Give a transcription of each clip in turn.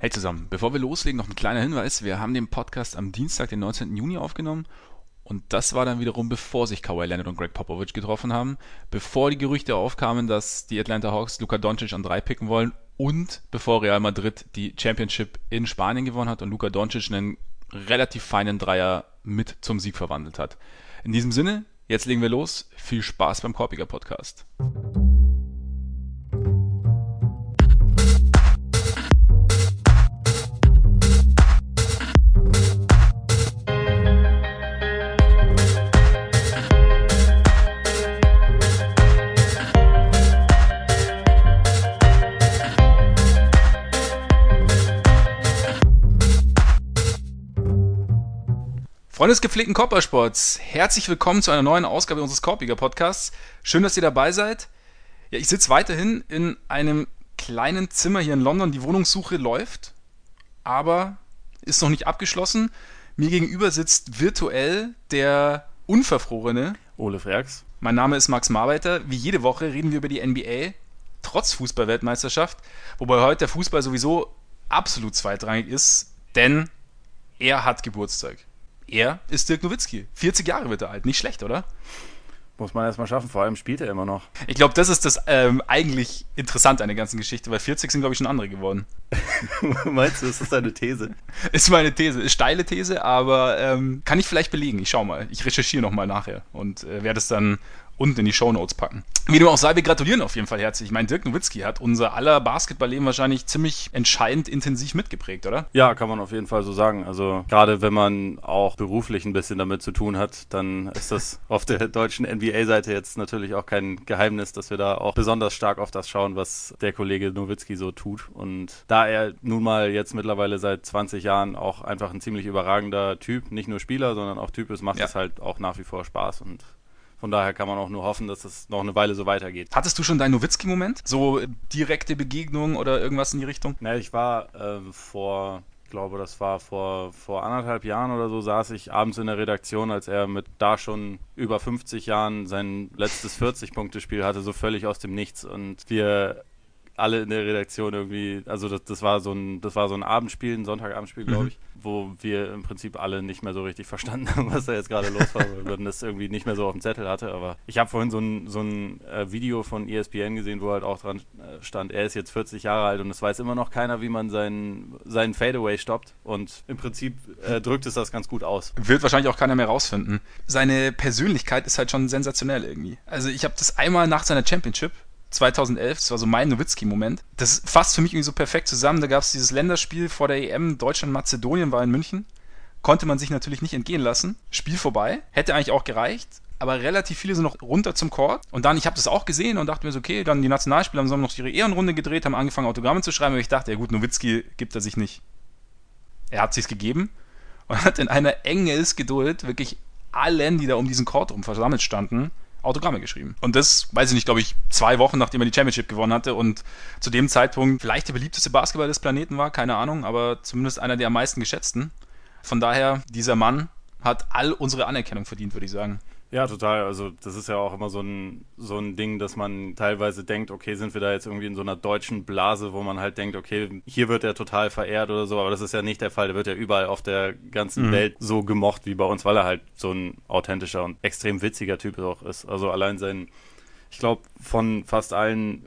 Hey zusammen, bevor wir loslegen, noch ein kleiner Hinweis. Wir haben den Podcast am Dienstag, den 19. Juni aufgenommen. Und das war dann wiederum, bevor sich Kawhi Leonard und Greg Popovich getroffen haben, bevor die Gerüchte aufkamen, dass die Atlanta Hawks Luka Doncic an drei picken wollen und bevor Real Madrid die Championship in Spanien gewonnen hat und Luka Doncic einen relativ feinen Dreier mit zum Sieg verwandelt hat. In diesem Sinne, jetzt legen wir los. Viel Spaß beim Korpiger Podcast. Freunde des gepflegten Körpersports, herzlich willkommen zu einer neuen Ausgabe unseres Korpiger Podcasts. Schön, dass ihr dabei seid. Ja, ich sitze weiterhin in einem kleinen Zimmer hier in London. Die Wohnungssuche läuft, aber ist noch nicht abgeschlossen. Mir gegenüber sitzt virtuell der Unverfrorene Ole Freaks. Mein Name ist Max Marbeiter. Wie jede Woche reden wir über die NBA, trotz Fußballweltmeisterschaft, wobei heute der Fußball sowieso absolut zweitrangig ist, denn er hat Geburtstag. Er ist Dirk Nowitzki. 40 Jahre wird er alt. Nicht schlecht, oder? Muss man erstmal schaffen, vor allem spielt er immer noch. Ich glaube, das ist das ähm, eigentlich Interessante an der ganzen Geschichte, weil 40 sind, glaube ich, schon andere geworden. Meinst du, ist das deine These? Ist meine These. Ist steile These, aber ähm, kann ich vielleicht belegen. Ich schau mal. Ich recherchiere nochmal nachher und äh, werde es dann unten in die Shownotes packen. Wie dem auch sei, wir gratulieren auf jeden Fall herzlich. Ich meine, Dirk Nowitzki hat unser aller Basketballleben wahrscheinlich ziemlich entscheidend intensiv mitgeprägt, oder? Ja, kann man auf jeden Fall so sagen. Also gerade wenn man auch beruflich ein bisschen damit zu tun hat, dann ist das auf der deutschen NBA-Seite jetzt natürlich auch kein Geheimnis, dass wir da auch besonders stark auf das schauen, was der Kollege Nowitzki so tut. Und da er nun mal jetzt mittlerweile seit 20 Jahren auch einfach ein ziemlich überragender Typ, nicht nur Spieler, sondern auch Typ ist, macht es halt auch nach wie vor Spaß und von daher kann man auch nur hoffen, dass es noch eine Weile so weitergeht. Hattest du schon deinen Nowitzki-Moment? So direkte Begegnung oder irgendwas in die Richtung? Na, ich war äh, vor ich glaube, das war vor, vor anderthalb Jahren oder so, saß ich abends in der Redaktion, als er mit da schon über 50 Jahren sein letztes 40-Punkte-Spiel hatte, so völlig aus dem Nichts. Und wir alle in der Redaktion irgendwie, also das, das war so ein, das war so ein Abendspiel, ein Sonntagabendspiel, glaube mhm. ich, wo wir im Prinzip alle nicht mehr so richtig verstanden haben, was da jetzt gerade los war, weil man das irgendwie nicht mehr so auf dem Zettel hatte. Aber ich habe vorhin so ein, so ein äh, Video von ESPN gesehen, wo halt auch dran äh, stand, er ist jetzt 40 Jahre alt und es weiß immer noch keiner, wie man seinen, seinen Fadeaway stoppt. Und im Prinzip äh, drückt es das ganz gut aus. Wird wahrscheinlich auch keiner mehr rausfinden. Seine Persönlichkeit ist halt schon sensationell irgendwie. Also ich habe das einmal nach seiner Championship 2011, das war so mein Nowitzki-Moment. Das fasst für mich irgendwie so perfekt zusammen. Da gab es dieses Länderspiel vor der EM, Deutschland-Mazedonien war in München. Konnte man sich natürlich nicht entgehen lassen. Spiel vorbei. Hätte eigentlich auch gereicht. Aber relativ viele sind noch runter zum Court. Und dann, ich habe das auch gesehen und dachte mir so, okay, dann die Nationalspieler haben noch ihre Ehrenrunde gedreht, haben angefangen Autogramme zu schreiben. Aber ich dachte, ja gut, Nowitzki gibt er sich nicht. Er hat sich's gegeben und hat in einer Engelsgeduld wirklich allen, die da um diesen Court rum versammelt standen, Autogramme geschrieben. Und das, weiß ich nicht, glaube ich, zwei Wochen nachdem er die Championship gewonnen hatte und zu dem Zeitpunkt vielleicht der beliebteste Basketball des Planeten war, keine Ahnung, aber zumindest einer der am meisten geschätzten. Von daher, dieser Mann hat all unsere Anerkennung verdient, würde ich sagen. Ja, total. Also das ist ja auch immer so ein, so ein Ding, dass man teilweise denkt, okay, sind wir da jetzt irgendwie in so einer deutschen Blase, wo man halt denkt, okay, hier wird er total verehrt oder so, aber das ist ja nicht der Fall. Der wird ja überall auf der ganzen mhm. Welt so gemocht wie bei uns, weil er halt so ein authentischer und extrem witziger Typ auch ist. Also allein sein, ich glaube, von fast allen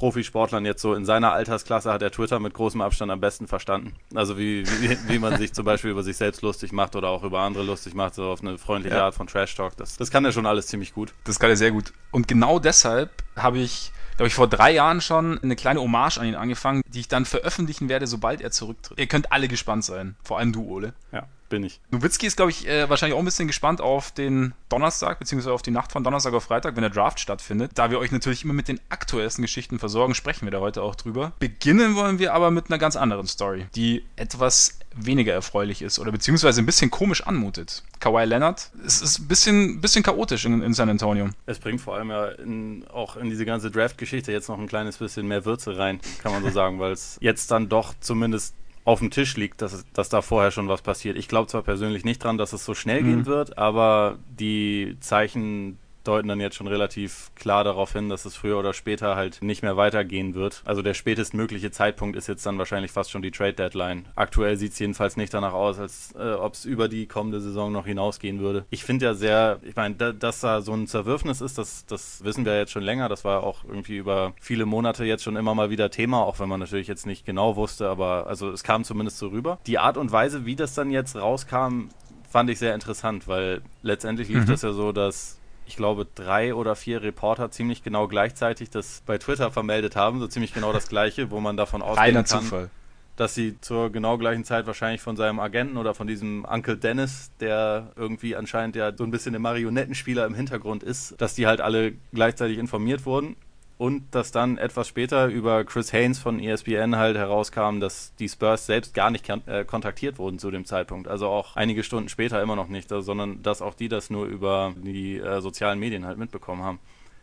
Profisportlern jetzt so in seiner Altersklasse hat er Twitter mit großem Abstand am besten verstanden. Also wie, wie, wie man sich zum Beispiel über sich selbst lustig macht oder auch über andere lustig macht, so auf eine freundliche ja. Art von Trash Talk. Das, das kann er schon alles ziemlich gut. Das kann er sehr gut. Und genau deshalb habe ich glaube ich, vor drei Jahren schon eine kleine Hommage an ihn angefangen, die ich dann veröffentlichen werde, sobald er zurücktritt. Ihr könnt alle gespannt sein, vor allem du, Ole. Ja bin ich. Nowitzki ist, glaube ich, äh, wahrscheinlich auch ein bisschen gespannt auf den Donnerstag, beziehungsweise auf die Nacht von Donnerstag auf Freitag, wenn der Draft stattfindet. Da wir euch natürlich immer mit den aktuellsten Geschichten versorgen, sprechen wir da heute auch drüber. Beginnen wollen wir aber mit einer ganz anderen Story, die etwas weniger erfreulich ist oder beziehungsweise ein bisschen komisch anmutet. Kawhi Leonard, es ist ein bisschen, bisschen chaotisch in, in San Antonio. Es bringt vor allem ja in, auch in diese ganze Draft-Geschichte jetzt noch ein kleines bisschen mehr Würze rein, kann man so sagen, weil es jetzt dann doch zumindest auf dem Tisch liegt, dass, dass da vorher schon was passiert. Ich glaube zwar persönlich nicht dran, dass es so schnell mhm. gehen wird, aber die Zeichen deuten dann jetzt schon relativ klar darauf hin, dass es früher oder später halt nicht mehr weitergehen wird. Also der spätestmögliche Zeitpunkt ist jetzt dann wahrscheinlich fast schon die Trade Deadline. Aktuell sieht es jedenfalls nicht danach aus, als äh, ob es über die kommende Saison noch hinausgehen würde. Ich finde ja sehr, ich meine, da, dass da so ein Zerwürfnis ist, das, das wissen wir jetzt schon länger. Das war auch irgendwie über viele Monate jetzt schon immer mal wieder Thema, auch wenn man natürlich jetzt nicht genau wusste, aber also es kam zumindest so rüber. Die Art und Weise, wie das dann jetzt rauskam, fand ich sehr interessant, weil letztendlich lief mhm. das ja so, dass ich glaube, drei oder vier Reporter ziemlich genau gleichzeitig das bei Twitter vermeldet haben, so ziemlich genau das gleiche, wo man davon ausgehen kann, Zufall. dass sie zur genau gleichen Zeit wahrscheinlich von seinem Agenten oder von diesem Uncle Dennis, der irgendwie anscheinend ja so ein bisschen der Marionettenspieler im Hintergrund ist, dass die halt alle gleichzeitig informiert wurden und dass dann etwas später über Chris Haynes von ESPN halt herauskam, dass die Spurs selbst gar nicht äh, kontaktiert wurden zu dem Zeitpunkt. Also auch einige Stunden später immer noch nicht, sondern dass auch die das nur über die äh, sozialen Medien halt mitbekommen haben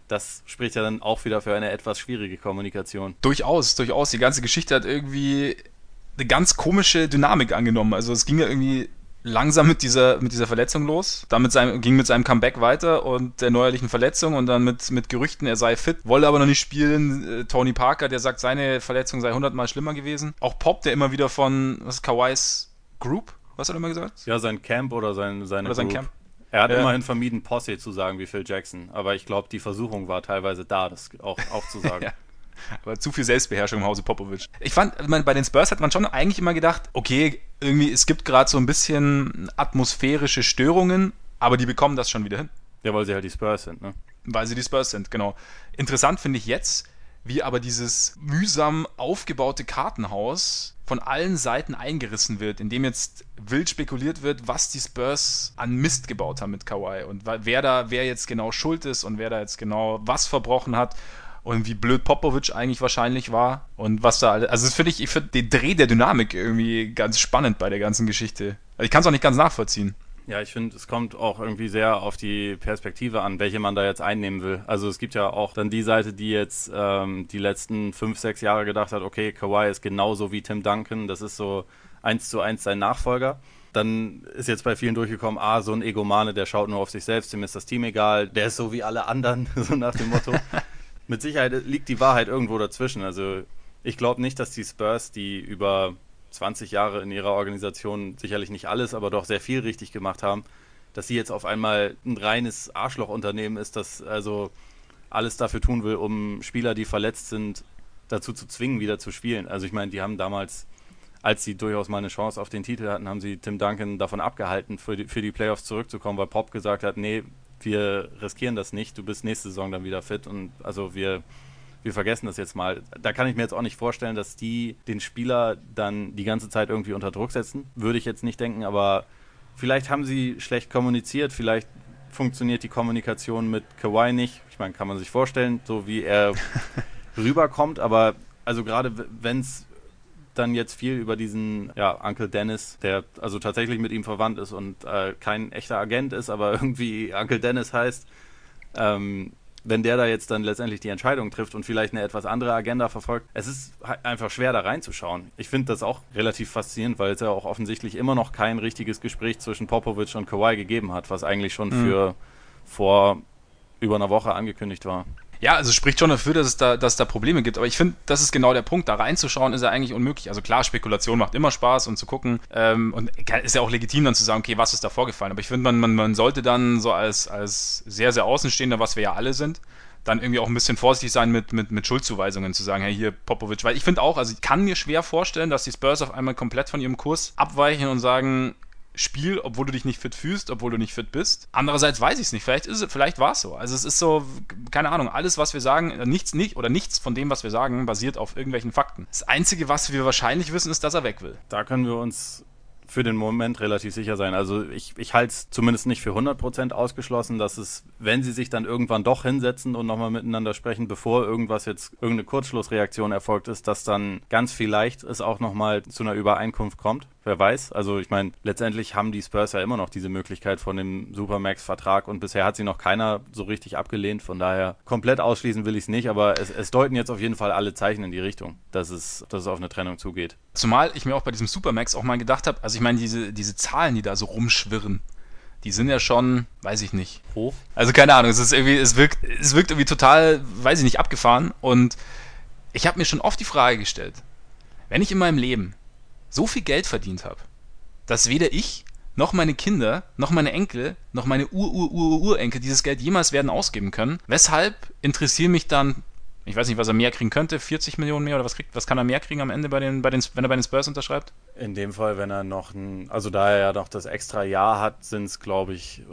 das spricht ja dann auch wieder für eine etwas schwierige Kommunikation. Durchaus, durchaus. Die ganze Geschichte hat irgendwie eine ganz komische Dynamik angenommen. Also es ging ja irgendwie langsam mit dieser, mit dieser Verletzung los. Damit sein, ging mit seinem Comeback weiter und der neuerlichen Verletzung und dann mit, mit Gerüchten, er sei fit, wolle aber noch nicht spielen. Äh, Tony Parker, der sagt, seine Verletzung sei hundertmal schlimmer gewesen. Auch Pop, der immer wieder von, was ist Kawais Group? Was hat er immer gesagt? Ja, sein Camp oder sein, seine oder sein Camp. Er hat ja. immerhin vermieden, Posse zu sagen wie Phil Jackson, aber ich glaube, die Versuchung war teilweise da, das auch, auch zu sagen. ja. Aber zu viel Selbstbeherrschung im Hause Popovic. Ich fand, bei den Spurs hat man schon eigentlich immer gedacht, okay, irgendwie, es gibt gerade so ein bisschen atmosphärische Störungen, aber die bekommen das schon wieder hin. Ja, weil sie halt die Spurs sind, ne? Weil sie die Spurs sind, genau. Interessant finde ich jetzt, wie aber dieses mühsam aufgebaute Kartenhaus von allen Seiten eingerissen wird, indem jetzt wild spekuliert wird, was die Spurs an Mist gebaut haben mit Kawhi und wer da, wer jetzt genau schuld ist und wer da jetzt genau was verbrochen hat und wie blöd Popovic eigentlich wahrscheinlich war und was da alles. Also das finde ich, ich finde den Dreh der Dynamik irgendwie ganz spannend bei der ganzen Geschichte. Also ich kann es auch nicht ganz nachvollziehen. Ja, ich finde, es kommt auch irgendwie sehr auf die Perspektive an, welche man da jetzt einnehmen will. Also es gibt ja auch dann die Seite, die jetzt ähm, die letzten fünf, sechs Jahre gedacht hat, okay, Kawhi ist genauso wie Tim Duncan, das ist so eins zu eins sein Nachfolger. Dann ist jetzt bei vielen durchgekommen, ah, so ein Egomane, der schaut nur auf sich selbst, dem ist das Team egal, der ist so wie alle anderen, so nach dem Motto. Mit Sicherheit liegt die Wahrheit irgendwo dazwischen. Also ich glaube nicht, dass die Spurs, die über 20 Jahre in ihrer Organisation sicherlich nicht alles, aber doch sehr viel richtig gemacht haben, dass sie jetzt auf einmal ein reines Arschlochunternehmen ist, das also alles dafür tun will, um Spieler, die verletzt sind, dazu zu zwingen, wieder zu spielen. Also ich meine, die haben damals, als sie durchaus mal eine Chance auf den Titel hatten, haben sie Tim Duncan davon abgehalten, für die, für die Playoffs zurückzukommen, weil Pop gesagt hat, nee, wir riskieren das nicht, du bist nächste Saison dann wieder fit und also wir, wir vergessen das jetzt mal. Da kann ich mir jetzt auch nicht vorstellen, dass die den Spieler dann die ganze Zeit irgendwie unter Druck setzen. Würde ich jetzt nicht denken, aber vielleicht haben sie schlecht kommuniziert, vielleicht funktioniert die Kommunikation mit Kawhi nicht. Ich meine, kann man sich vorstellen, so wie er rüberkommt, aber also gerade wenn es dann jetzt viel über diesen ja, Uncle Dennis, der also tatsächlich mit ihm verwandt ist und äh, kein echter Agent ist, aber irgendwie Uncle Dennis heißt. Ähm, wenn der da jetzt dann letztendlich die Entscheidung trifft und vielleicht eine etwas andere Agenda verfolgt, es ist einfach schwer da reinzuschauen. Ich finde das auch relativ faszinierend, weil es ja auch offensichtlich immer noch kein richtiges Gespräch zwischen Popovic und Kawhi gegeben hat, was eigentlich schon mhm. für vor über einer Woche angekündigt war. Ja, also spricht schon dafür, dass es da, dass es da Probleme gibt. Aber ich finde, das ist genau der Punkt. Da reinzuschauen ist ja eigentlich unmöglich. Also klar, Spekulation macht immer Spaß und zu gucken. Ähm, und ist ja auch legitim dann zu sagen, okay, was ist da vorgefallen? Aber ich finde, man, man, man sollte dann so als, als sehr, sehr Außenstehender, was wir ja alle sind, dann irgendwie auch ein bisschen vorsichtig sein mit, mit, mit Schuldzuweisungen zu sagen, hey, hier Popovic, weil ich finde auch, also ich kann mir schwer vorstellen, dass die Spurs auf einmal komplett von ihrem Kurs abweichen und sagen, Spiel, obwohl du dich nicht fit fühlst, obwohl du nicht fit bist. Andererseits weiß ich es nicht. Vielleicht vielleicht war es so. Also es ist so, keine Ahnung, alles, was wir sagen, nichts nicht oder nichts von dem, was wir sagen, basiert auf irgendwelchen Fakten. Das Einzige, was wir wahrscheinlich wissen, ist, dass er weg will. Da können wir uns für den Moment relativ sicher sein. Also ich, ich halte es zumindest nicht für 100% ausgeschlossen, dass es, wenn sie sich dann irgendwann doch hinsetzen und nochmal miteinander sprechen, bevor irgendwas jetzt, irgendeine Kurzschlussreaktion erfolgt ist, dass dann ganz vielleicht es auch nochmal zu einer Übereinkunft kommt. Wer weiß. Also ich meine, letztendlich haben die Spurs ja immer noch diese Möglichkeit von dem Supermax-Vertrag und bisher hat sie noch keiner so richtig abgelehnt. Von daher komplett ausschließen will ich es nicht, aber es, deuten jetzt auf jeden Fall alle Zeichen in die Richtung, dass es, dass es auf eine Trennung zugeht. Zumal ich mir auch bei diesem Supermax auch mal gedacht habe, also ich meine, diese, diese Zahlen, die da so rumschwirren, die sind ja schon, weiß ich nicht. Hoch? Also keine Ahnung, es ist irgendwie, es wirkt, es wirkt irgendwie total, weiß ich nicht, abgefahren. Und ich habe mir schon oft die Frage gestellt, wenn ich in meinem Leben so viel Geld verdient habe, dass weder ich noch meine Kinder, noch meine Enkel, noch meine Ur-Ur-Ur-Urenkel dieses Geld jemals werden ausgeben können, weshalb interessieren mich dann ich weiß nicht, was er mehr kriegen könnte, 40 Millionen mehr oder was kriegt, was kann er mehr kriegen am Ende bei den, bei den, wenn er bei den Spurs unterschreibt? In dem Fall, wenn er noch ein, also da er ja noch das extra Jahr hat, sind es, glaube ich,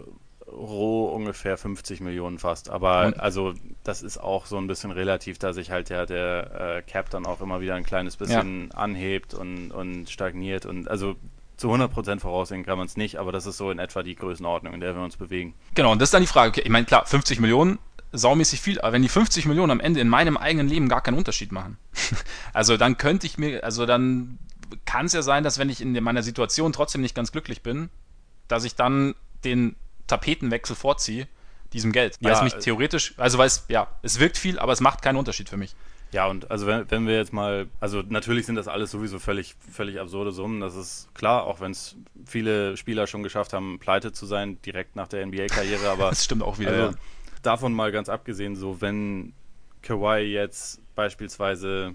roh ungefähr 50 Millionen fast. Aber Und? also das ist auch so ein bisschen relativ, da sich halt ja der äh, Cap dann auch immer wieder ein kleines bisschen ja. anhebt und, und stagniert. Und also zu 100% voraussehen kann man es nicht, aber das ist so in etwa die Größenordnung, in der wir uns bewegen. Genau, und das ist dann die Frage. Okay, ich meine, klar, 50 Millionen saumäßig viel, aber wenn die 50 Millionen am Ende in meinem eigenen Leben gar keinen Unterschied machen, also dann könnte ich mir, also dann kann es ja sein, dass wenn ich in meiner Situation trotzdem nicht ganz glücklich bin, dass ich dann den Tapetenwechsel vorziehe, diesem Geld. Weil ja, es mich theoretisch, also weil es, ja, es wirkt viel, aber es macht keinen Unterschied für mich. Ja, und also wenn, wenn wir jetzt mal, also natürlich sind das alles sowieso völlig, völlig absurde Summen, das ist klar, auch wenn es viele Spieler schon geschafft haben, pleite zu sein, direkt nach der NBA-Karriere, aber. das stimmt auch wieder. Also, ja davon mal ganz abgesehen, so wenn Kawhi jetzt beispielsweise,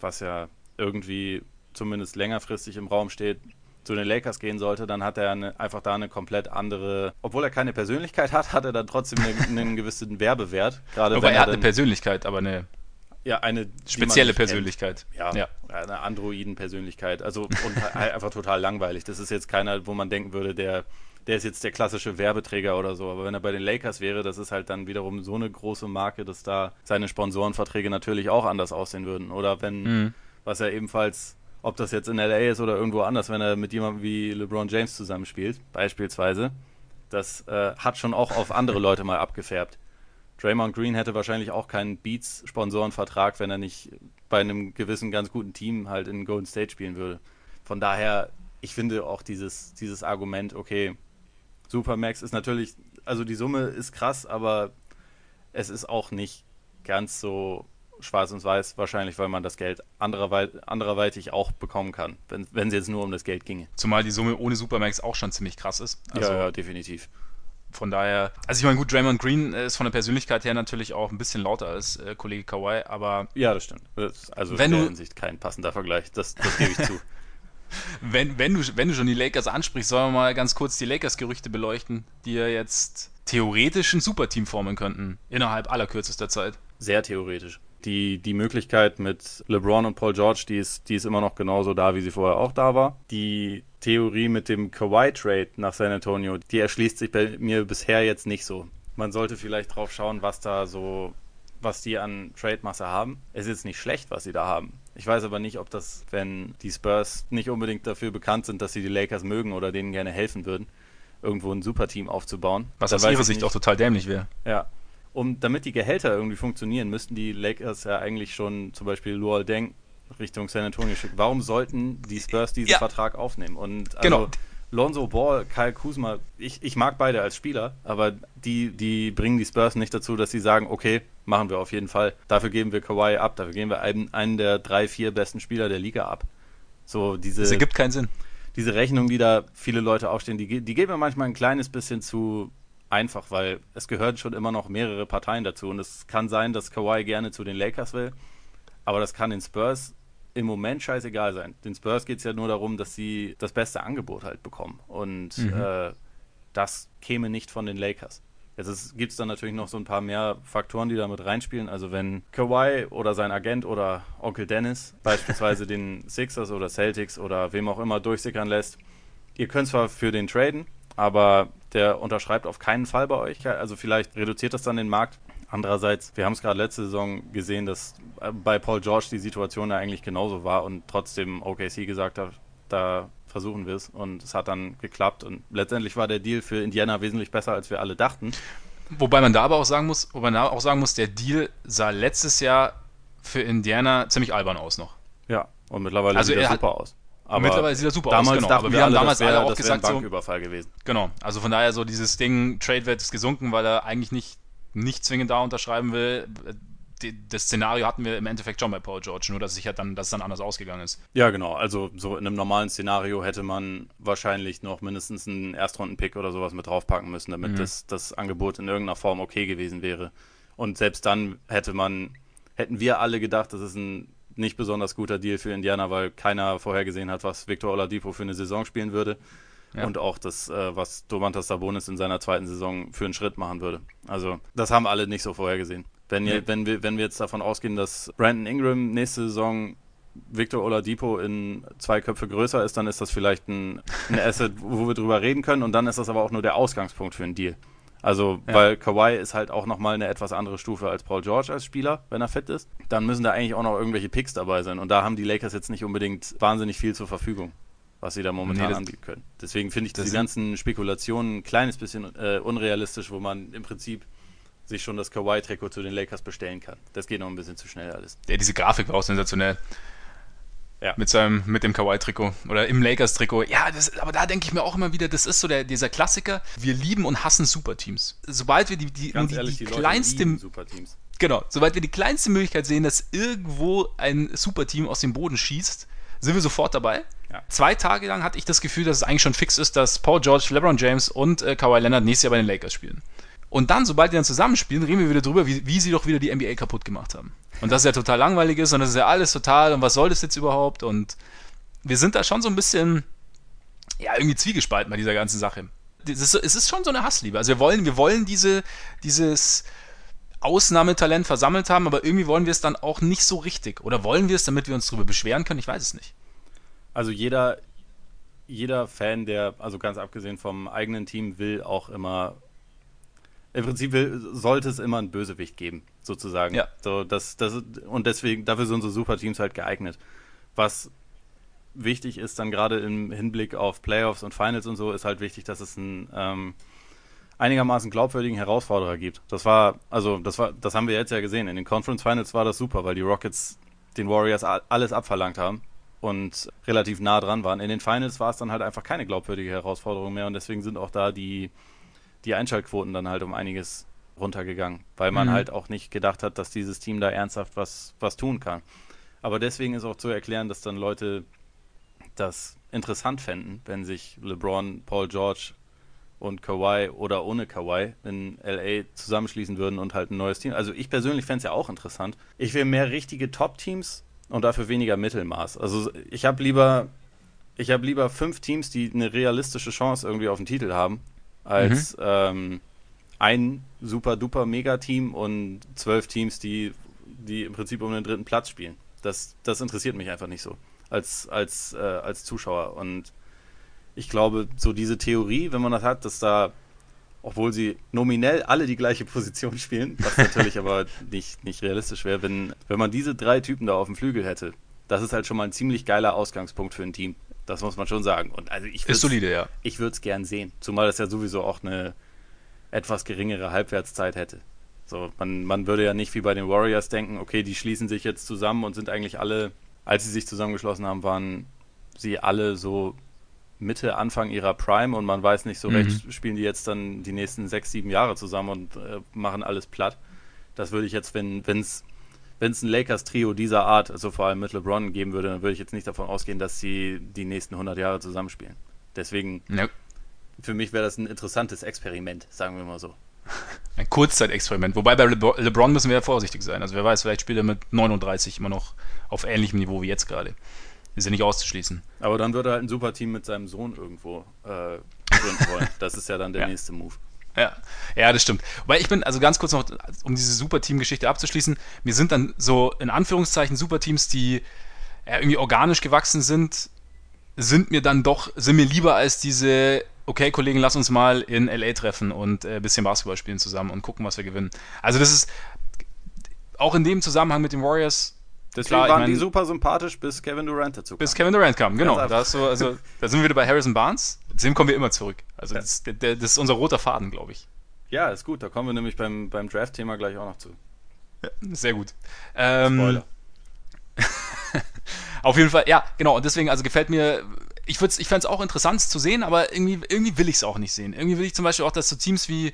was ja irgendwie zumindest längerfristig im Raum steht, zu den Lakers gehen sollte, dann hat er eine, einfach da eine komplett andere, obwohl er keine Persönlichkeit hat, hat er dann trotzdem eine, einen gewissen Werbewert. Gerade aber er hat eine Persönlichkeit, aber eine ja, eine spezielle Persönlichkeit. Ja, ja, eine Androiden-Persönlichkeit. Also und halt einfach total langweilig. Das ist jetzt keiner, wo man denken würde, der der ist jetzt der klassische Werbeträger oder so. Aber wenn er bei den Lakers wäre, das ist halt dann wiederum so eine große Marke, dass da seine Sponsorenverträge natürlich auch anders aussehen würden. Oder wenn, mhm. was er ebenfalls, ob das jetzt in LA ist oder irgendwo anders, wenn er mit jemandem wie LeBron James zusammenspielt, beispielsweise, das äh, hat schon auch auf andere Leute mal abgefärbt. Draymond Green hätte wahrscheinlich auch keinen Beats-Sponsorenvertrag, wenn er nicht bei einem gewissen ganz guten Team halt in Golden State spielen würde. Von daher, ich finde auch dieses, dieses Argument, okay, Supermax ist natürlich, also die Summe ist krass, aber es ist auch nicht ganz so schwarz und weiß, wahrscheinlich, weil man das Geld andererweit, andererweitig auch bekommen kann, wenn, wenn es jetzt nur um das Geld ginge. Zumal die Summe ohne Supermax auch schon ziemlich krass ist. Also ja, ja, definitiv. Von daher, also ich meine, gut, Draymond Green ist von der Persönlichkeit her natürlich auch ein bisschen lauter als äh, Kollege Kawhi, aber. Ja, das stimmt. Das also wenn in der Hinsicht kein passender Vergleich, das, das gebe ich zu. wenn, wenn, du, wenn du schon die Lakers ansprichst, sollen wir mal ganz kurz die Lakers-Gerüchte beleuchten, die ja jetzt theoretisch ein Superteam formen könnten, innerhalb aller kürzester Zeit. Sehr theoretisch. Die, die Möglichkeit mit LeBron und Paul George, die ist, die ist immer noch genauso da, wie sie vorher auch da war. Die Theorie mit dem Kawhi-Trade nach San Antonio, die erschließt sich bei mir bisher jetzt nicht so. Man sollte vielleicht drauf schauen, was da so, was die an Trade-Masse haben. Es ist nicht schlecht, was sie da haben. Ich weiß aber nicht, ob das, wenn die Spurs nicht unbedingt dafür bekannt sind, dass sie die Lakers mögen oder denen gerne helfen würden, irgendwo ein Superteam aufzubauen. Was aus ihrer Sicht nicht. auch total dämlich wäre. Ja. Um, damit die Gehälter irgendwie funktionieren, müssten die Lakers ja eigentlich schon zum Beispiel Luol Deng Richtung San Antonio schicken. Warum sollten die Spurs diesen ja. Vertrag aufnehmen? Und also, genau. Lonzo Ball, Kyle Kuzma, ich, ich mag beide als Spieler, aber die, die bringen die Spurs nicht dazu, dass sie sagen, okay, machen wir auf jeden Fall. Dafür geben wir Kawhi ab, dafür geben wir einen, einen der drei, vier besten Spieler der Liga ab. So diese. Das ergibt keinen Sinn. Diese Rechnung, die da viele Leute aufstehen, die, die geben mir manchmal ein kleines bisschen zu einfach, weil es gehören schon immer noch mehrere Parteien dazu. Und es kann sein, dass Kawhi gerne zu den Lakers will, aber das kann den Spurs im Moment scheißegal sein. Den Spurs geht es ja nur darum, dass sie das beste Angebot halt bekommen. Und mhm. äh, das käme nicht von den Lakers. Jetzt gibt es dann natürlich noch so ein paar mehr Faktoren, die da mit reinspielen. Also wenn Kawhi oder sein Agent oder Onkel Dennis beispielsweise den Sixers oder Celtics oder wem auch immer durchsickern lässt, ihr könnt zwar für den traden, aber der unterschreibt auf keinen Fall bei euch. Also vielleicht reduziert das dann den Markt. Andererseits, wir haben es gerade letzte Saison gesehen, dass äh, bei Paul George die Situation ja eigentlich genauso war und trotzdem OKC gesagt hat, da versuchen wir es und es hat dann geklappt und letztendlich war der Deal für Indiana wesentlich besser, als wir alle dachten. Wobei man da aber auch sagen muss, wobei man da auch sagen muss, der Deal sah letztes Jahr für Indiana ziemlich albern aus noch. Ja, und mittlerweile also sieht er super aus. Aber mittlerweile sieht er super damals aus, genau. Aber wir haben damals alle auch gesagt, ein Banküberfall gewesen. Genau, also von daher so dieses Ding, Trade-Wert ist gesunken, weil er eigentlich nicht nicht zwingend da unterschreiben will. das Szenario hatten wir im Endeffekt schon bei Paul George, nur dass, sich halt dann, dass es dann anders ausgegangen ist. Ja, genau. Also so in einem normalen Szenario hätte man wahrscheinlich noch mindestens einen Erstrunden-Pick oder sowas mit draufpacken müssen, damit mhm. das, das Angebot in irgendeiner Form okay gewesen wäre. Und selbst dann hätte man, hätten wir alle gedacht, das ist ein nicht besonders guter Deal für Indiana, weil keiner vorhergesehen hat, was Victor Oladipo für eine Saison spielen würde. Ja. Und auch das, äh, was Domantas Sabonis in seiner zweiten Saison für einen Schritt machen würde. Also, das haben alle nicht so vorhergesehen. Wenn, ihr, wenn, wir, wenn wir jetzt davon ausgehen, dass Brandon Ingram nächste Saison Victor Oladipo in zwei Köpfe größer ist, dann ist das vielleicht ein, ein Asset, wo wir drüber reden können. Und dann ist das aber auch nur der Ausgangspunkt für einen Deal. Also, ja. weil Kawhi ist halt auch nochmal eine etwas andere Stufe als Paul George als Spieler, wenn er fit ist. Dann müssen da eigentlich auch noch irgendwelche Picks dabei sein. Und da haben die Lakers jetzt nicht unbedingt wahnsinnig viel zur Verfügung was sie da momentan nee, anbieten können. Deswegen finde ich diese ganzen Spekulationen ein kleines bisschen äh, unrealistisch, wo man im Prinzip sich schon das Kawhi-Trikot zu den Lakers bestellen kann. Das geht noch ein bisschen zu schnell alles. Ja, diese Grafik war auch sensationell. Ja. Mit seinem, mit dem Kawhi-Trikot oder im Lakers-Trikot. Ja, das, aber da denke ich mir auch immer wieder, das ist so der, dieser Klassiker. Wir lieben und hassen Superteams. Sobald wir die, die, die, ehrlich, die, die kleinste. Genau, sobald wir die kleinste Möglichkeit sehen, dass irgendwo ein Superteam aus dem Boden schießt, sind wir sofort dabei. Ja. Zwei Tage lang hatte ich das Gefühl, dass es eigentlich schon fix ist, dass Paul George, LeBron James und äh, Kawhi Leonard nächstes Jahr bei den Lakers spielen. Und dann, sobald die dann zusammenspielen, reden wir wieder drüber, wie, wie sie doch wieder die NBA kaputt gemacht haben. Und dass es ja total langweilig ist und das ist ja alles total und was soll das jetzt überhaupt? Und wir sind da schon so ein bisschen, ja, irgendwie zwiegespalten bei dieser ganzen Sache. Ist, es ist schon so eine Hassliebe. Also wir wollen, wir wollen diese, dieses Ausnahmetalent versammelt haben, aber irgendwie wollen wir es dann auch nicht so richtig. Oder wollen wir es, damit wir uns darüber beschweren können? Ich weiß es nicht. Also jeder, jeder Fan, der, also ganz abgesehen vom eigenen Team, will auch immer im Prinzip will, sollte es immer einen Bösewicht geben, sozusagen. Ja. So, das, das, und deswegen, dafür sind so Superteams halt geeignet. Was wichtig ist, dann gerade im Hinblick auf Playoffs und Finals und so, ist halt wichtig, dass es einen ähm, einigermaßen glaubwürdigen Herausforderer gibt. Das war, also, das war, das haben wir jetzt ja gesehen. In den Conference Finals war das super, weil die Rockets den Warriors alles abverlangt haben und relativ nah dran waren. In den Finals war es dann halt einfach keine glaubwürdige Herausforderung mehr und deswegen sind auch da die die Einschaltquoten dann halt um einiges runtergegangen, weil man mhm. halt auch nicht gedacht hat, dass dieses Team da ernsthaft was, was tun kann. Aber deswegen ist auch zu erklären, dass dann Leute das interessant fänden, wenn sich LeBron, Paul George und Kawhi oder ohne Kawhi in LA zusammenschließen würden und halt ein neues Team. Also ich persönlich fände es ja auch interessant. Ich will mehr richtige Top-Teams und dafür weniger Mittelmaß. Also ich habe lieber, ich habe lieber fünf Teams, die eine realistische Chance irgendwie auf den Titel haben, als mhm. ähm, ein super duper Megateam und zwölf Teams, die, die im Prinzip um den dritten Platz spielen. Das, das interessiert mich einfach nicht so als, als, äh, als Zuschauer. Und ich glaube, so diese Theorie, wenn man das hat, dass da, obwohl sie nominell alle die gleiche Position spielen, was natürlich aber nicht, nicht realistisch wäre, wenn, wenn man diese drei Typen da auf dem Flügel hätte, das ist halt schon mal ein ziemlich geiler Ausgangspunkt für ein Team. Das muss man schon sagen. Und also ich ist solide, ja. Ich würde es gern sehen. Zumal das ja sowieso auch eine etwas geringere Halbwertszeit hätte. So, man, man würde ja nicht wie bei den Warriors denken, okay, die schließen sich jetzt zusammen und sind eigentlich alle, als sie sich zusammengeschlossen haben, waren sie alle so Mitte, Anfang ihrer Prime und man weiß nicht so mhm. recht, spielen die jetzt dann die nächsten sechs, sieben Jahre zusammen und äh, machen alles platt. Das würde ich jetzt, wenn es wenn es ein Lakers-Trio dieser Art, also vor allem mit LeBron, geben würde, dann würde ich jetzt nicht davon ausgehen, dass sie die nächsten 100 Jahre zusammenspielen. Deswegen, ja. für mich wäre das ein interessantes Experiment, sagen wir mal so. Ein Kurzzeitexperiment. Wobei bei LeBron müssen wir ja vorsichtig sein. Also wer weiß, vielleicht spielt er mit 39 immer noch auf ähnlichem Niveau wie jetzt gerade. Ist ja nicht auszuschließen. Aber dann würde er halt ein super Team mit seinem Sohn irgendwo äh, gründen wollen. Das ist ja dann der ja. nächste Move. Ja, ja, das stimmt. Weil ich bin, also ganz kurz noch, um diese Superteam-Geschichte abzuschließen, mir sind dann so in Anführungszeichen Superteams, die ja, irgendwie organisch gewachsen sind, sind mir dann doch, sind mir lieber als diese, okay, Kollegen, lass uns mal in LA treffen und ein äh, bisschen Basketball spielen zusammen und gucken, was wir gewinnen. Also das ist auch in dem Zusammenhang mit den Warriors Deswegen Klar, waren ich mein, die super sympathisch, bis Kevin Durant dazu kam. Bis Kevin Durant kam, genau. Da, so, also, da sind wir wieder bei Harrison Barnes. Zu dem kommen wir immer zurück. Also ja. das, der, das, ist unser roter Faden, glaube ich. Ja, ist gut. Da kommen wir nämlich beim, beim Draft-Thema gleich auch noch zu. Ja, sehr gut. Ähm, Spoiler. auf jeden Fall, ja, genau. Und deswegen, also gefällt mir, ich, ich fände es auch interessant zu sehen, aber irgendwie, irgendwie will ich es auch nicht sehen. Irgendwie will ich zum Beispiel auch, dass so Teams wie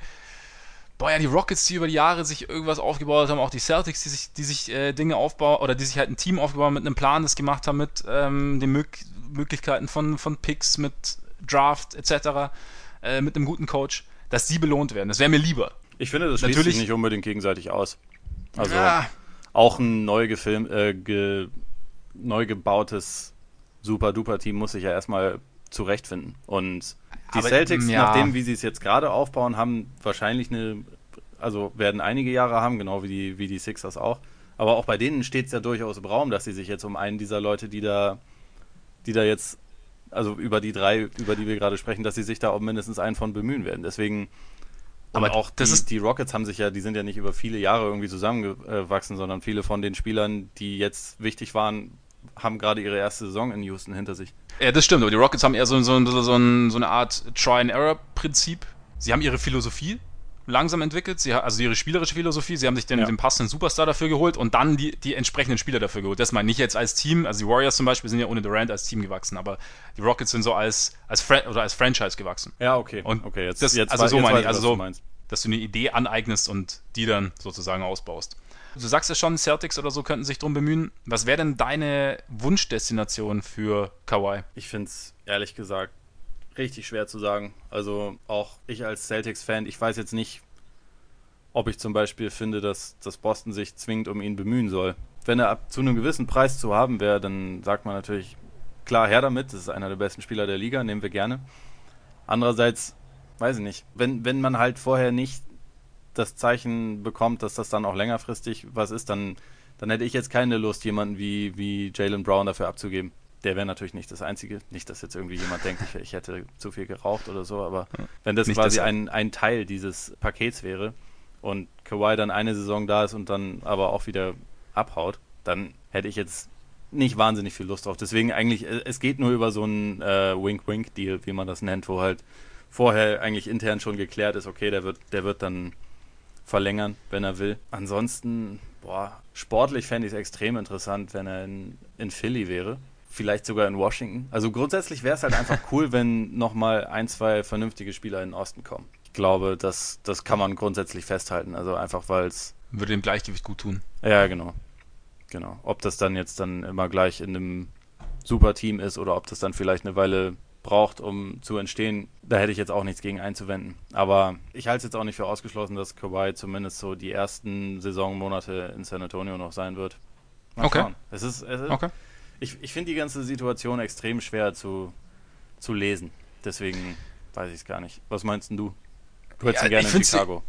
boah ja, die Rockets, die über die Jahre sich irgendwas aufgebaut haben, auch die Celtics, die sich, die sich äh, Dinge aufbauen oder die sich halt ein Team aufgebaut haben mit einem Plan, das gemacht haben mit ähm, den Mög Möglichkeiten von, von Picks, mit Draft etc., äh, mit einem guten Coach, dass die belohnt werden. Das wäre mir lieber. Ich finde, das schließt Natürlich- sich nicht unbedingt gegenseitig aus. Also Ja. auch ein neu, gefilm, äh, ge, neu gebautes Super-Duper-Team muss sich ja erstmal zurechtfinden. Und die Aber, Celtics, ja. nachdem wie sie es jetzt gerade aufbauen, haben wahrscheinlich eine, also werden einige Jahre haben, genau wie die, wie die Sixers auch. Aber auch bei denen steht es ja durchaus im Raum, dass sie sich jetzt um einen dieser Leute, die da, die da jetzt, also über die drei, über die wir gerade sprechen, dass sie sich da um mindestens einen von bemühen werden. Deswegen Aber auch die, die Rockets haben sich ja, die sind ja nicht über viele Jahre irgendwie zusammengewachsen, sondern viele von den Spielern, die jetzt wichtig waren, haben gerade ihre erste Saison in Houston hinter sich. Ja, das stimmt, aber die Rockets haben eher so, so, so, so, ein, so eine Art Try-and-Error-Prinzip. Sie haben ihre Philosophie langsam entwickelt, sie, also ihre spielerische Philosophie, sie haben sich den, Ja. den passenden Superstar dafür geholt und dann die, die entsprechenden Spieler dafür geholt. Das meine ich nicht jetzt als Team, also die Warriors zum Beispiel sind ja ohne Durant als Team gewachsen, aber die Rockets sind so als, als, Fran oder als Franchise gewachsen. Ja, okay. Und okay, jetzt, das- jetzt, also so jetzt meine ich, also so- dass du eine Idee aneignest und die dann sozusagen ausbaust. Du sagst ja schon, Celtics oder so könnten sich drum bemühen. Was wäre denn deine Wunschdestination für Kawhi? Ich finde es ehrlich gesagt richtig schwer zu sagen. Also auch ich als Celtics-Fan, ich weiß jetzt nicht, ob ich zum Beispiel finde, dass, dass Boston sich zwingend um ihn bemühen soll. Wenn er ab zu einem gewissen Preis zu haben wäre, dann sagt man natürlich, klar, her damit, das ist einer der besten Spieler der Liga, nehmen wir gerne. Andererseits, weiß ich nicht, wenn, wenn man halt vorher nicht das Zeichen bekommt, dass das dann auch längerfristig was ist, dann, dann hätte ich jetzt keine Lust, jemanden wie, wie Jalen Brown dafür abzugeben. Der wäre natürlich nicht das Einzige. Nicht, dass jetzt irgendwie jemand denkt, ich, ich hätte zu viel geraucht oder so, aber wenn das Nicht, quasi ein, ein Teil dieses Pakets wäre und Kawhi dann eine Saison da ist und dann aber auch wieder abhaut, dann hätte ich jetzt nicht wahnsinnig viel Lust drauf. Deswegen eigentlich, äh, es geht nur über so einen äh, Wink-Wink-Deal, wie man das nennt, wo halt vorher eigentlich intern schon geklärt ist, okay, der wird, der wird dann verlängern, wenn er will. Ansonsten, boah, sportlich fände ich es extrem interessant, wenn er in, in Philly wäre. Vielleicht sogar in Washington. Also grundsätzlich wäre es halt einfach cool, wenn nochmal ein, zwei vernünftige Spieler in den Osten kommen. Ich glaube, das, das kann man grundsätzlich festhalten. Also einfach, weil es Würde dem Gleichgewicht gut tun. ja, genau. Genau. Ob das dann jetzt dann immer gleich in einem super Team ist oder ob das dann vielleicht eine Weile braucht, um zu entstehen, da hätte ich jetzt auch nichts gegen einzuwenden. Aber ich halte es jetzt auch nicht für ausgeschlossen, dass Kawhi zumindest so die ersten Saisonmonate in San Antonio noch sein wird. Mal Okay. schauen. Es ist, es ist, Okay. Ich, ich finde die ganze Situation extrem schwer zu, zu lesen. Deswegen weiß ich es gar nicht. Was meinst denn du? Du hättest Ja, ihn gerne ich in Chicago.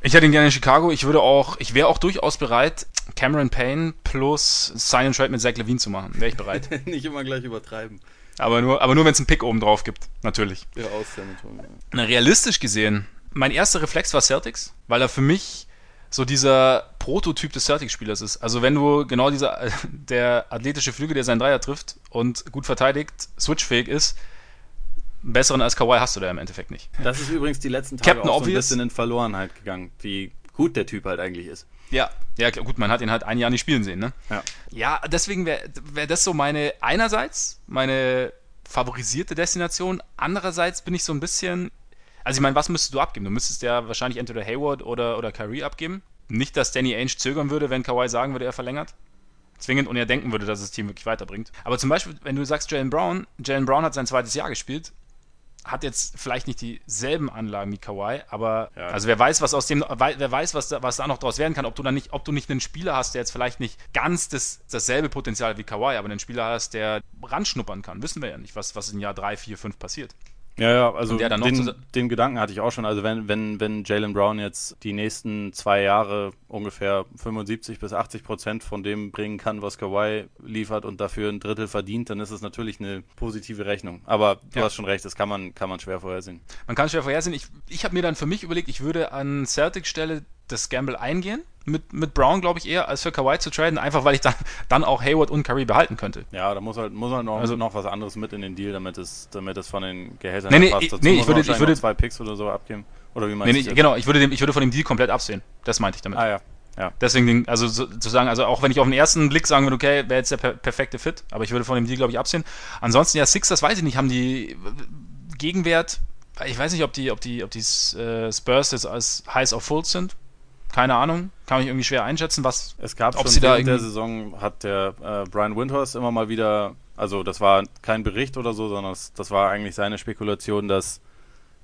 Ich hätte ihn gerne in Chicago. Ich würde auch, ich wäre auch durchaus bereit, Cameron Payne plus Sign and Trade mit Zach Levine zu machen. Wäre ich bereit. nicht immer gleich übertreiben. Aber nur, aber nur wenn es einen Pick oben drauf gibt. Natürlich. Ja, aus San Antonio. Na, realistisch gesehen, mein erster Reflex war Celtics, weil er für mich so dieser Prototyp des Celtics-Spielers ist. Also wenn du genau dieser, der athletische Flügel, der seinen Dreier trifft und gut verteidigt, switchfähig ist, einen besseren als Kawhi hast du da im Endeffekt nicht. Das ist übrigens die letzten Tage Captain auch so ein Obvious. bisschen in Verlorenheit gegangen, wie gut der Typ halt eigentlich ist. Ja, ja gut, man hat ihn halt ein Jahr nicht spielen sehen, ne? Ja. Ja, deswegen wäre wär das so meine, einerseits meine favorisierte Destination, andererseits bin ich so ein bisschen, also ich meine, was müsstest du abgeben? Du müsstest ja wahrscheinlich entweder Hayward oder, oder Kyrie abgeben. Nicht, dass Danny Ainge zögern würde, wenn Kawhi sagen würde, er verlängert. Zwingend und er denken würde, dass das Team wirklich weiterbringt. Aber zum Beispiel, wenn du sagst Jalen Brown, Jalen Brown hat sein zweites Jahr gespielt, hat jetzt vielleicht nicht dieselben Anlagen wie Kawhi, aber Ja. also wer weiß, was aus dem, wer weiß, was da, was da noch draus werden kann, ob du dann nicht, ob du nicht einen Spieler hast, der jetzt vielleicht nicht ganz das, dasselbe Potenzial wie Kawhi, aber einen Spieler hast, der ranschnuppern kann. Wissen wir ja nicht, was, was in Jahr 3, 4, 5 passiert. Ja, ja, also den, den Gedanken hatte ich auch schon. Also wenn, wenn, wenn Jalen Brown jetzt die nächsten zwei Jahre ungefähr 75 bis 80 Prozent von dem bringen kann, was Kawhi liefert und dafür ein Drittel verdient, dann ist es natürlich eine positive Rechnung. Aber du Ja. hast schon recht, das kann man, kann man schwer vorhersehen. Man kann schwer vorhersehen. Ich, ich habe mir dann für mich überlegt, ich würde an Celtics Stelle das Gamble eingehen. Mit, mit Brown, glaube ich, eher als für Kawhi zu traden, einfach weil ich dann, dann auch Hayward und Curry behalten könnte. Ja, da muss halt, muss halt noch, Also- noch was anderes mit in den Deal, damit es, damit es von den Gehältern Nee, nee, passt. ich- Dazu nee, ich würde- ich würde- zwei Picks oder so abgeben. Oder wie Nee, meinst nee, du das? genau, ich würde, dem, ich würde von dem Deal komplett absehen. Das meinte ich damit. Ah ja, ja. Deswegen, also so- zu sagen, also auch wenn ich auf den ersten Blick sagen würde, okay, wäre jetzt der per perfekte Fit, aber ich würde von dem Deal, glaube ich, absehen. Ansonsten, ja, Sixers weiß ich nicht, haben die Gegenwert Ich weiß nicht, ob die, ob die, ob die äh, Spurs jetzt als heiß auf Full sind. Keine Ahnung, kann ich irgendwie schwer einschätzen, was. Es gab ob schon sie da während der Saison hat der äh, Brian Windhorst immer mal wieder, also das war kein Bericht oder so, sondern das, das war eigentlich seine Spekulation, dass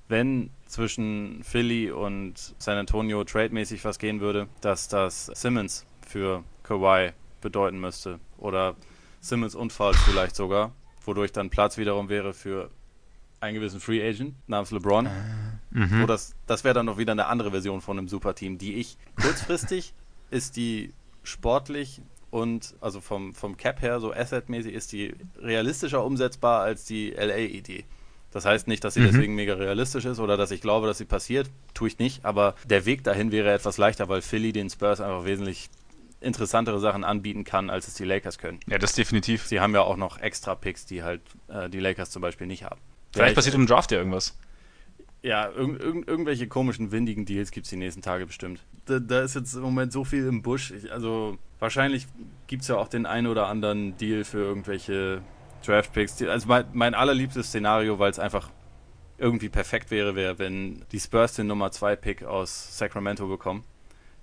wenn zwischen Philly und San Antonio trademäßig was gehen würde, dass das Simmons für Kawhi bedeuten müsste oder Simmons und Fouls vielleicht sogar, wodurch dann Platz wiederum wäre für einen gewissen Free Agent namens LeBron. Mhm. So, das, das wäre dann noch wieder eine andere Version von einem Superteam, die ich kurzfristig ist die sportlich und also vom, vom Cap her, so assetmäßig, ist die realistischer umsetzbar als die LA-Idee. Das heißt nicht, dass sie Mhm. deswegen mega realistisch ist oder dass ich glaube, dass sie passiert. Tue ich nicht. Aber der Weg dahin wäre etwas leichter, weil Philly den Spurs einfach wesentlich interessantere Sachen anbieten kann, als es die Lakers können. Ja, das definitiv. Sie haben ja auch noch extra Picks, die halt äh, die Lakers zum Beispiel nicht haben. Vielleicht Ja, passiert im Draft ja irgendwas. Ja, irg irg irgendwelche komischen, windigen Deals gibt es die nächsten Tage bestimmt. Da, da ist jetzt im Moment so viel im Busch. Ich, also wahrscheinlich gibt es ja auch den einen oder anderen Deal für irgendwelche Draftpicks. Also mein, mein allerliebstes Szenario, weil es einfach irgendwie perfekt wäre, wäre, wenn die Spurs den Nummer 2 Pick aus Sacramento bekommen.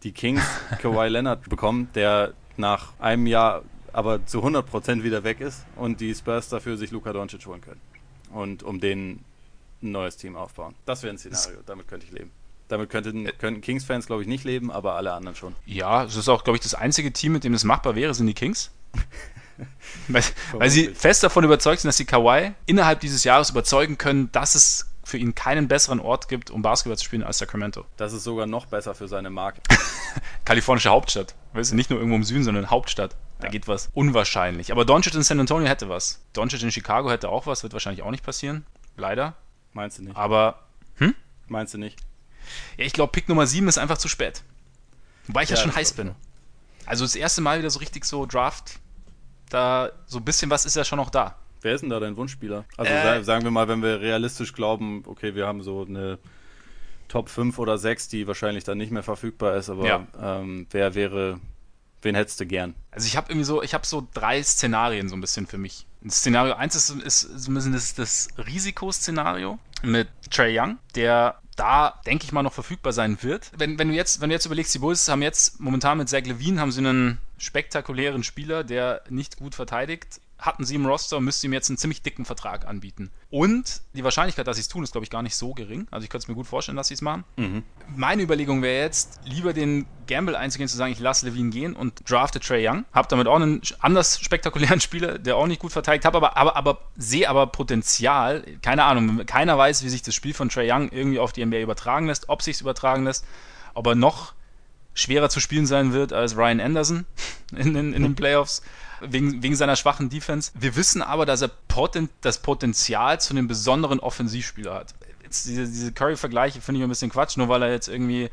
Die Kings Kawhi Leonard bekommen, der nach einem Jahr aber zu 100% wieder weg ist und die Spurs dafür sich Luka Doncic holen können. Und um den ein neues Team aufbauen. Das wäre ein Szenario, damit könnte ich leben. Damit könnten, könnten Kings-Fans, glaube ich, nicht leben, aber alle anderen schon. Ja, es ist auch, glaube ich, das einzige Team, mit dem das machbar wäre, sind die Kings. weil, weil sie fest davon überzeugt sind, dass sie Kawhi innerhalb dieses Jahres überzeugen können, dass es für ihn keinen besseren Ort gibt, um Basketball zu spielen als Sacramento. Das ist sogar noch besser für seine Marke. Kalifornische Hauptstadt. Weißt du, nicht nur irgendwo im Süden, sondern Hauptstadt. Da Ja. geht was. Unwahrscheinlich. Aber Doncic in San Antonio hätte was. Doncic in Chicago hätte auch was, wird wahrscheinlich auch nicht passieren. Leider. Meinst du nicht? Aber Meinst du nicht? ja, ich glaube, Pick Nummer 7 ist einfach zu spät. Wobei ich ja, Ja, schon heiß bin. Also das erste Mal wieder so richtig so Draft. Da so ein bisschen was ist ja schon noch da. Wer ist denn da dein Wunschspieler? Also Äh. sa- sagen wir mal, wenn wir realistisch glauben, okay, wir haben so eine Top 5 oder 6, die wahrscheinlich dann nicht mehr verfügbar ist, aber Ja. ähm, wer wäre, wen hättest du gern? Also ich habe irgendwie so, ich habe so drei Szenarien so ein bisschen für mich. Szenario 1 ist, ist so ein bisschen das, das Risikoszenario mit Trey Young, der da, denke ich mal, noch verfügbar sein wird. Wenn, wenn, du jetzt, wenn du jetzt überlegst, die Bulls haben jetzt momentan mit Zach Levine haben sie einen spektakulären Spieler, der nicht gut verteidigt. Hatten sie im Roster, müsste ihm jetzt einen ziemlich dicken Vertrag anbieten. Und die Wahrscheinlichkeit, dass sie es tun, ist, glaube ich, gar nicht so gering. Also ich könnte es mir gut vorstellen, dass sie es machen. Meine Überlegung wäre jetzt, lieber den Gamble einzugehen, zu sagen, ich lasse Levine gehen und drafte Trey Young. Hab damit auch einen anders spektakulären Spieler, der auch nicht gut verteidigt hat, aber, aber, aber sehe aber Potenzial. Keine Ahnung, keiner weiß, wie sich das Spiel von Trey Young irgendwie auf die NBA übertragen lässt, ob sich übertragen lässt, ob er noch schwerer zu spielen sein wird als Ryan Anderson in, den- in den Playoffs. Wegen, wegen seiner schwachen Defense. Wir wissen aber, dass er poten, das Potenzial zu einem besonderen Offensivspieler hat. Jetzt diese, diese Curry-Vergleiche finde ich ein bisschen Quatsch, nur weil er jetzt irgendwie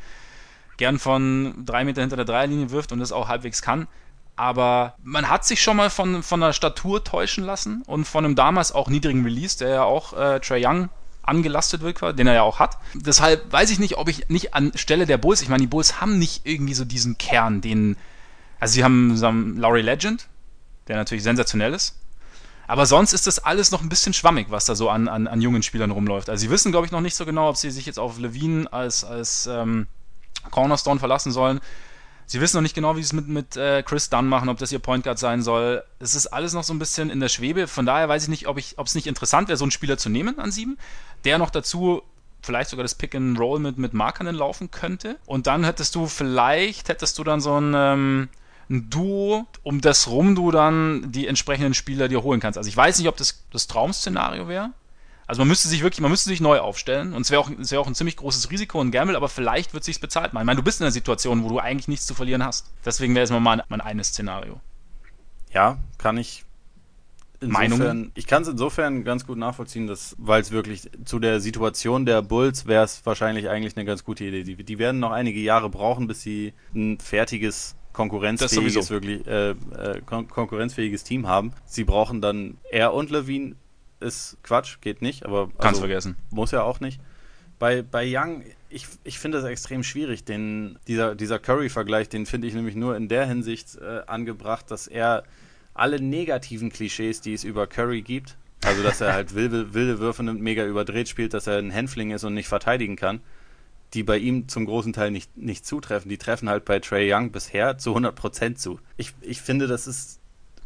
gern von drei Meter hinter der Dreierlinie wirft und das auch halbwegs kann. Aber man hat sich schon mal von, von der Statur täuschen lassen und von einem damals auch niedrigen Release, der ja auch äh, Trey Young angelastet wird, den er ja auch hat. Deshalb weiß ich nicht, ob ich nicht an Stelle der Bulls, ich meine, die Bulls haben nicht irgendwie so diesen Kern, den, also sie haben, sie haben Laurie Legend, der natürlich sensationell ist. Aber sonst ist das alles noch ein bisschen schwammig, was da so an, an, an jungen Spielern rumläuft. Also sie wissen, glaube ich, noch nicht so genau, ob sie sich jetzt auf Levine als, als ähm, Cornerstone verlassen sollen. Sie wissen noch nicht genau, wie sie es mit, mit äh, Chris Dunn machen, ob das ihr Point Guard sein soll. Es ist alles noch so ein bisschen in der Schwebe. Von daher weiß ich nicht, ob es nicht interessant wäre, so einen Spieler zu nehmen an sieben, der noch dazu vielleicht sogar das Pick and Roll mit, mit Markern laufen könnte. Und dann hättest du vielleicht, hättest du dann so ein, ähm, ein Duo, um das rum du dann die entsprechenden Spieler dir holen kannst. Also ich weiß nicht, ob das das Traum-Szenario wäre. Also man müsste sich wirklich, man müsste sich neu aufstellen und es wäre auch, es wäre auch ein ziemlich großes Risiko und Gamble, aber vielleicht wird sich's bezahlt machen. Ich meine, du bist in einer Situation, wo du eigentlich nichts zu verlieren hast. Deswegen wäre es mal mein, mein eines Szenario. Ja, kann ich. Meinungen? Insofern, ich kann es insofern ganz gut nachvollziehen, dass, weil es wirklich zu der Situation der Bulls wäre es wahrscheinlich eigentlich eine ganz gute Idee. Die, die werden noch einige Jahre brauchen, bis sie ein fertiges konkurrenzfähiges wirklich äh, äh, kon konkurrenzfähiges Team haben. Sie brauchen dann er und Levine ist Quatsch, geht nicht, aber Kannst also, vergessen. muss ja auch nicht. Bei, bei Young, ich, ich finde das extrem schwierig. Den, dieser, dieser Curry-Vergleich, den finde ich nämlich nur in der Hinsicht äh, angebracht, dass er alle negativen Klischees, die es über Curry gibt, Also, dass er halt wilde, wilde Würfe nimmt, mega überdreht spielt, dass er ein Hänfling ist und nicht verteidigen kann, die bei ihm zum großen Teil nicht, nicht zutreffen. Die treffen halt bei Trey Young bisher zu 100% zu. Ich, ich finde, das ist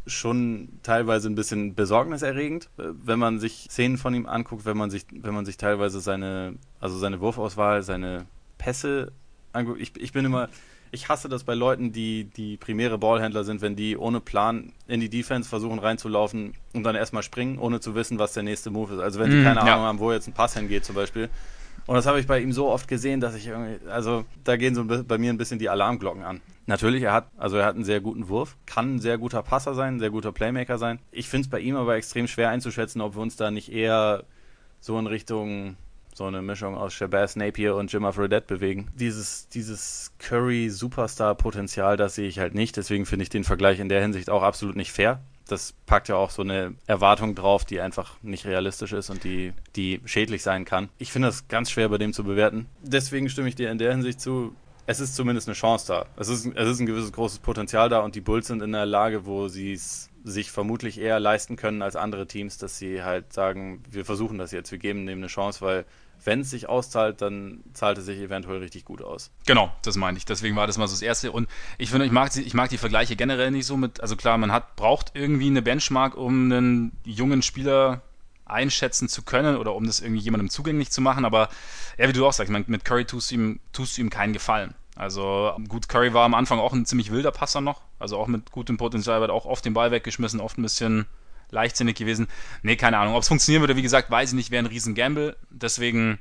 schon teilweise ein bisschen besorgniserregend, wenn man sich Szenen von ihm anguckt, wenn man sich, wenn man sich teilweise seine, also seine Wurfauswahl, seine Pässe anguckt. Ich, ich bin immer, ich hasse das bei Leuten, die, die primäre Ballhändler sind, wenn die ohne Plan in die Defense versuchen reinzulaufen und dann erstmal springen, ohne zu wissen, was der nächste Move ist. Also wenn die mm, keine ja. Ahnung haben, wo jetzt ein Pass hingeht zum Beispiel. Und das habe ich bei ihm so oft gesehen, dass ich irgendwie, also da gehen so bei mir ein bisschen die Alarmglocken an. Natürlich, er hat, also er hat einen sehr guten Wurf, kann ein sehr guter Passer sein, ein sehr guter Playmaker sein. Ich finde es bei ihm aber extrem schwer einzuschätzen, ob wir uns da nicht eher so in Richtung so eine Mischung aus Shabazz Napier und Jimmer Fredette bewegen. Dieses, dieses Curry-Superstar-Potenzial, das sehe ich halt nicht. Deswegen finde ich den Vergleich in der Hinsicht auch absolut nicht fair. Das packt ja auch so eine Erwartung drauf, die einfach nicht realistisch ist und die, die schädlich sein kann. Ich finde das ganz schwer bei dem zu bewerten. Deswegen stimme ich dir in der Hinsicht zu. Es ist zumindest eine Chance da. Es ist, es ist ein gewisses großes Potenzial da und die Bulls sind in der Lage, wo sie es sich vermutlich eher leisten können als andere Teams, dass sie halt sagen, wir versuchen das jetzt, wir geben dem eine Chance, weil wenn es sich auszahlt, dann zahlt es sich eventuell richtig gut aus. Genau, das meine ich. Deswegen war das mal so das Erste. Und ich finde, ich mag, ich mag die Vergleiche generell nicht so mit, also klar, man hat, braucht irgendwie eine Benchmark, um einen jungen Spieler einschätzen zu können oder um das irgendwie jemandem zugänglich zu machen. Aber ja, wie du auch sagst, mit Curry tust du ihm, tust du ihm keinen Gefallen. Also gut, Curry war am Anfang auch ein ziemlich wilder Passer noch, also auch mit gutem Potenzial, wird auch oft den Ball weggeschmissen, oft ein bisschen leichtsinnig gewesen. Nee, keine Ahnung. Ob es funktionieren würde, wie gesagt, weiß ich nicht, wäre ein riesen Gamble. Deswegen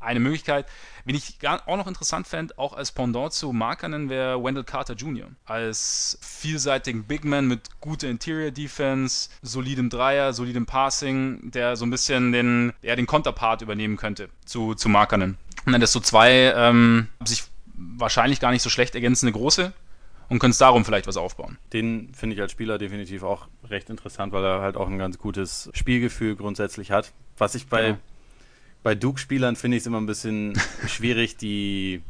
eine Möglichkeit. Wen ich auch noch interessant fände, auch als Pendant zu Markanen, wäre Wendell Carter Jr. Als vielseitigen Big Man mit guter Interior Defense, solidem Dreier, solidem Passing, der so ein bisschen den, ja, den Konterpart übernehmen könnte zu, zu Markanen. Und dann das so zwei ähm, sich wahrscheinlich gar nicht so schlecht ergänzende Große und könntest darum vielleicht was aufbauen. Den finde ich als Spieler definitiv auch recht interessant, weil er halt auch ein ganz gutes Spielgefühl grundsätzlich hat. Was ich bei, genau. bei Duke-Spielern finde ich es immer ein bisschen schwierig, die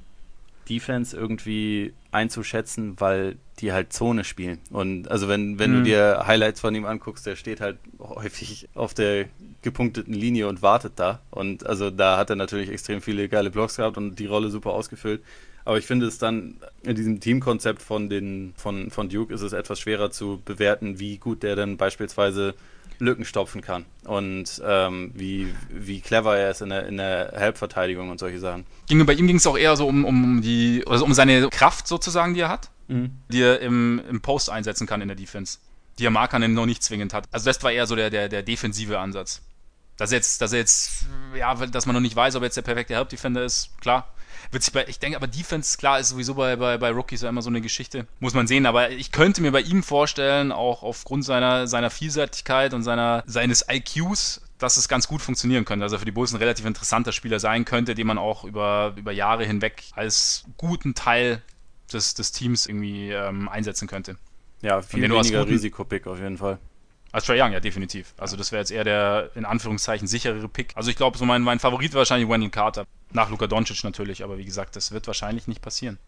Defense irgendwie einzuschätzen, weil die halt Zone spielen. Und also wenn, wenn mhm. du dir Highlights von ihm anguckst, der steht halt häufig auf der gepunkteten Linie und wartet da. Und also da hat er natürlich extrem viele geile Blocks gehabt und die Rolle super ausgefüllt. Aber ich finde es dann in diesem Teamkonzept von, den, von, von Duke ist es etwas schwerer zu bewerten, wie gut der denn beispielsweise Lücken stopfen kann und ähm, wie, wie clever er ist in der, in der Helpverteidigung und solche Sachen. Bei ihm ging es auch eher so um, um die, also um seine Kraft sozusagen, die er hat, mhm. die er im, im Post einsetzen kann in der Defense, die er Markanen noch nicht zwingend hat. Also das war eher so der, der, der defensive Ansatz. Dass jetzt, dass jetzt, ja, dass man noch nicht weiß, ob er jetzt der perfekte Help Defender ist, klar, wird sich bei, ich denke aber Defense, klar, ist sowieso bei, bei, bei Rookies immer so eine Geschichte. Muss man sehen, aber ich könnte mir bei ihm vorstellen, auch aufgrund seiner, seiner Vielseitigkeit und seiner, seines IQs, dass es ganz gut funktionieren könnte. Also für die Bulls ein relativ interessanter Spieler sein könnte, den man auch über, über Jahre hinweg als guten Teil des, des Teams irgendwie ähm, einsetzen könnte. Ja, viel weniger Risikopick auf jeden Fall. Als Trae Young, ja, definitiv. Also das wäre jetzt eher der, in Anführungszeichen, sicherere Pick. Also ich glaube, so mein, mein Favorit wäre wahrscheinlich Wendell Carter. Nach Luka Doncic natürlich, aber wie gesagt, das wird wahrscheinlich nicht passieren.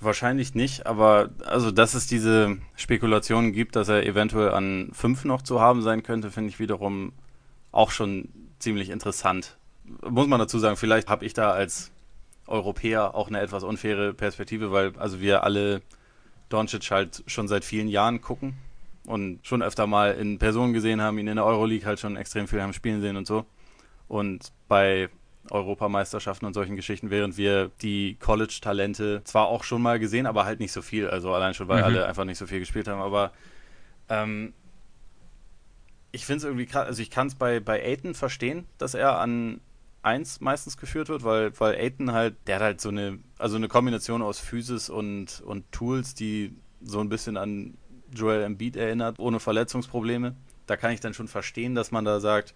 Wahrscheinlich nicht, aber also, dass es diese Spekulationen gibt, dass er eventuell an fünf noch zu haben sein könnte, finde ich wiederum auch schon ziemlich interessant. Muss man dazu sagen, vielleicht habe ich da als Europäer auch eine etwas unfaire Perspektive, weil also wir alle Doncic halt schon seit vielen Jahren gucken und schon öfter mal in Person gesehen haben, ihn in der Euroleague halt schon extrem viel haben spielen sehen und so. Und bei Europameisterschaften und solchen Geschichten, während wir die College-Talente zwar auch schon mal gesehen, aber halt nicht so viel. Also allein schon, weil mhm. alle einfach nicht so viel gespielt haben. Aber ähm, ich finde es irgendwie krass, also ich kann es bei, bei Aiton verstehen, dass er an 1 meistens geführt wird, weil, weil Aiton halt, der hat halt so eine, also eine Kombination aus Physis und, und Tools, die so ein bisschen an Joel Embiid erinnert, ohne Verletzungsprobleme. Da kann ich dann schon verstehen, dass man da sagt,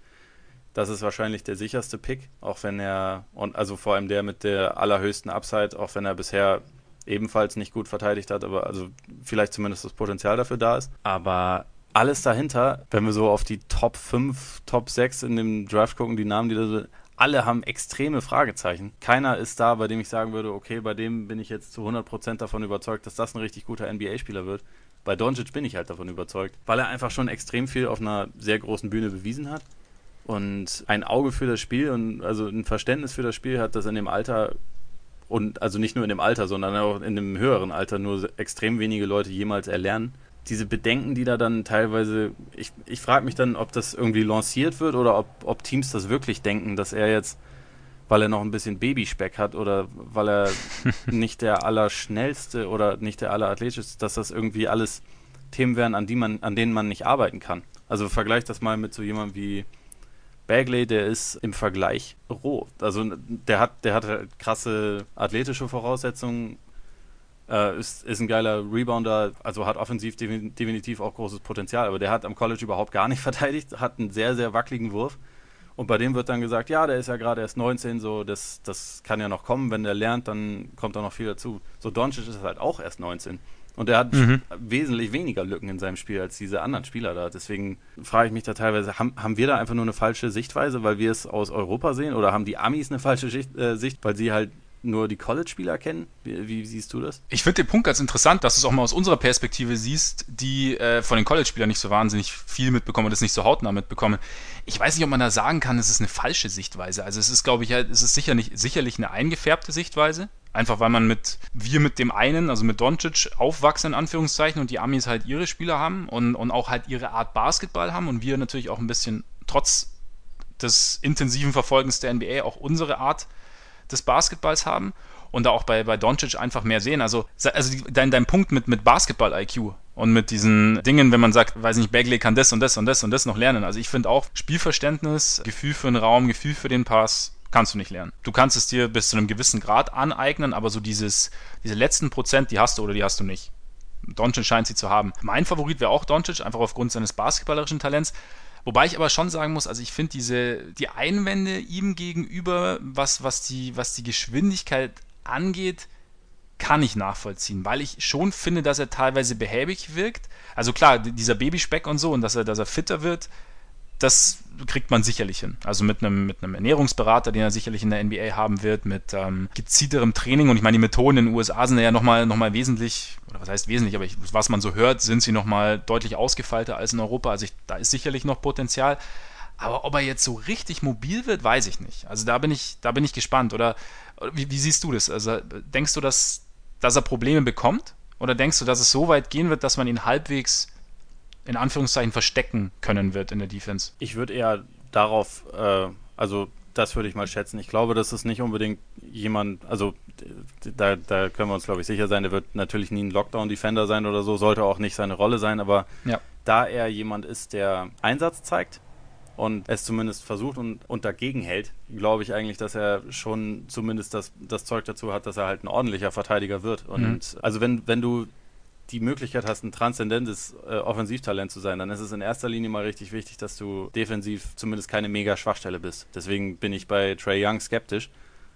das ist wahrscheinlich der sicherste Pick, auch wenn er, und also vor allem der mit der allerhöchsten Upside, auch wenn er bisher ebenfalls nicht gut verteidigt hat, aber also vielleicht zumindest das Potenzial dafür da ist. Aber alles dahinter, wenn wir so auf die Top 5, Top 6 in dem Draft gucken, die Namen, die da sind, alle haben extreme Fragezeichen. Keiner ist da, bei dem ich sagen würde, okay, bei dem bin ich jetzt zu 100% davon überzeugt, dass das ein richtig guter NBA-Spieler wird. Bei Doncic bin ich halt davon überzeugt, weil er einfach schon extrem viel auf einer sehr großen Bühne bewiesen hat und ein Auge für das Spiel und also ein Verständnis für das Spiel hat, das in dem Alter und also nicht nur in dem Alter, sondern auch in dem höheren Alter nur extrem wenige Leute jemals erlernen. Diese Bedenken, die da dann teilweise, ich, ich frage mich dann, ob das irgendwie lanciert wird oder ob, ob Teams das wirklich denken, dass er jetzt, weil er noch ein bisschen Babyspeck hat oder weil er nicht der Allerschnellste oder nicht der Allerathletischste ist, dass das irgendwie alles Themen wären, an, die man, an denen man nicht arbeiten kann. Also vergleich das mal mit so jemandem wie Bagley, der ist im Vergleich roh. Also der hat, der hat halt krasse athletische Voraussetzungen, äh, ist, ist ein geiler Rebounder, also hat offensiv definitiv auch großes Potenzial, aber der hat am College überhaupt gar nicht verteidigt, hat einen sehr, sehr wackeligen Wurf. Und bei dem wird dann gesagt, ja, der ist ja gerade erst 19, so das, das kann ja noch kommen, wenn der lernt, dann kommt da noch viel dazu. So Doncic ist halt auch erst 19. Und er hat mhm. wesentlich weniger Lücken in seinem Spiel als diese anderen Spieler da. Deswegen frage ich mich da teilweise, haben, haben wir da einfach nur eine falsche Sichtweise, weil wir es aus Europa sehen? Oder haben die Amis eine falsche Sicht, äh, Sicht weil sie halt nur die College-Spieler kennen? Wie, wie, siehst du das? Ich finde den Punkt ganz interessant, dass du es auch mal aus unserer Perspektive siehst, die äh, von den College-Spielern nicht so wahnsinnig viel mitbekommen und das nicht so hautnah mitbekommen. Ich weiß nicht, ob man da sagen kann, es ist eine falsche Sichtweise. Also es ist, glaube ich, halt, es ist sicher nicht, sicherlich eine eingefärbte Sichtweise. Einfach weil man mit, wir mit dem einen, also mit Doncic, aufwachsen in Anführungszeichen und die Amis halt ihre Spieler haben und, und auch halt ihre Art Basketball haben und wir natürlich auch ein bisschen trotz des intensiven Verfolgens der NBA auch unsere Art des Basketballs haben und da auch bei, bei Doncic einfach mehr sehen. Also, also dein, dein Punkt mit, mit Basketball-IQ und mit diesen Dingen, wenn man sagt, weiß nicht, Bagley kann das und das und das und das noch lernen. Also ich finde auch Spielverständnis, Gefühl für den Raum, Gefühl für den Pass, kannst du nicht lernen. Du kannst es dir bis zu einem gewissen Grad aneignen, aber so dieses, diese letzten Prozent, die hast du oder die hast du nicht. Doncic scheint sie zu haben. Mein Favorit wäre auch Doncic, einfach aufgrund seines basketballerischen Talents. Wobei ich aber schon sagen muss, also ich finde diese, die Einwände ihm gegenüber, was, was, die, was die Geschwindigkeit angeht, kann ich nachvollziehen, weil ich schon finde, dass er teilweise behäbig wirkt. Also klar, dieser Babyspeck und so und dass er, dass er fitter wird, das kriegt man sicherlich hin. Also mit einem, mit einem Ernährungsberater, den er sicherlich in der NBA haben wird, mit ähm, gezielterem Training. Und ich meine, die Methoden in den USA sind ja nochmal noch mal wesentlich, oder was heißt wesentlich, aber ich, was man so hört, sind sie nochmal deutlich ausgefeilter als in Europa. Also ich, da ist sicherlich noch Potenzial. Aber ob er jetzt so richtig mobil wird, weiß ich nicht. Also da bin ich, da bin ich gespannt. Oder wie, wie siehst du das? Also denkst du, dass, dass er Probleme bekommt? Oder denkst du, dass es so weit gehen wird, dass man ihn halbwegs in Anführungszeichen verstecken können wird in der Defense. Ich würde eher darauf, äh, also das würde ich mal schätzen. Ich glaube, dass es nicht unbedingt jemand, also da, da können wir uns, glaube ich, sicher sein, der wird natürlich nie ein Lockdown-Defender sein oder so, sollte auch nicht seine Rolle sein, aber ja. da er jemand ist, der Einsatz zeigt und es zumindest versucht und, und dagegen hält, glaube ich eigentlich, dass er schon zumindest das, das Zeug dazu hat, dass er halt ein ordentlicher Verteidiger wird. Und mhm. also wenn, wenn du die Möglichkeit hast, ein transzendentes äh, Offensivtalent zu sein, dann ist es in erster Linie mal richtig wichtig, dass du defensiv zumindest keine mega Schwachstelle bist. Deswegen bin ich bei Trey Young skeptisch.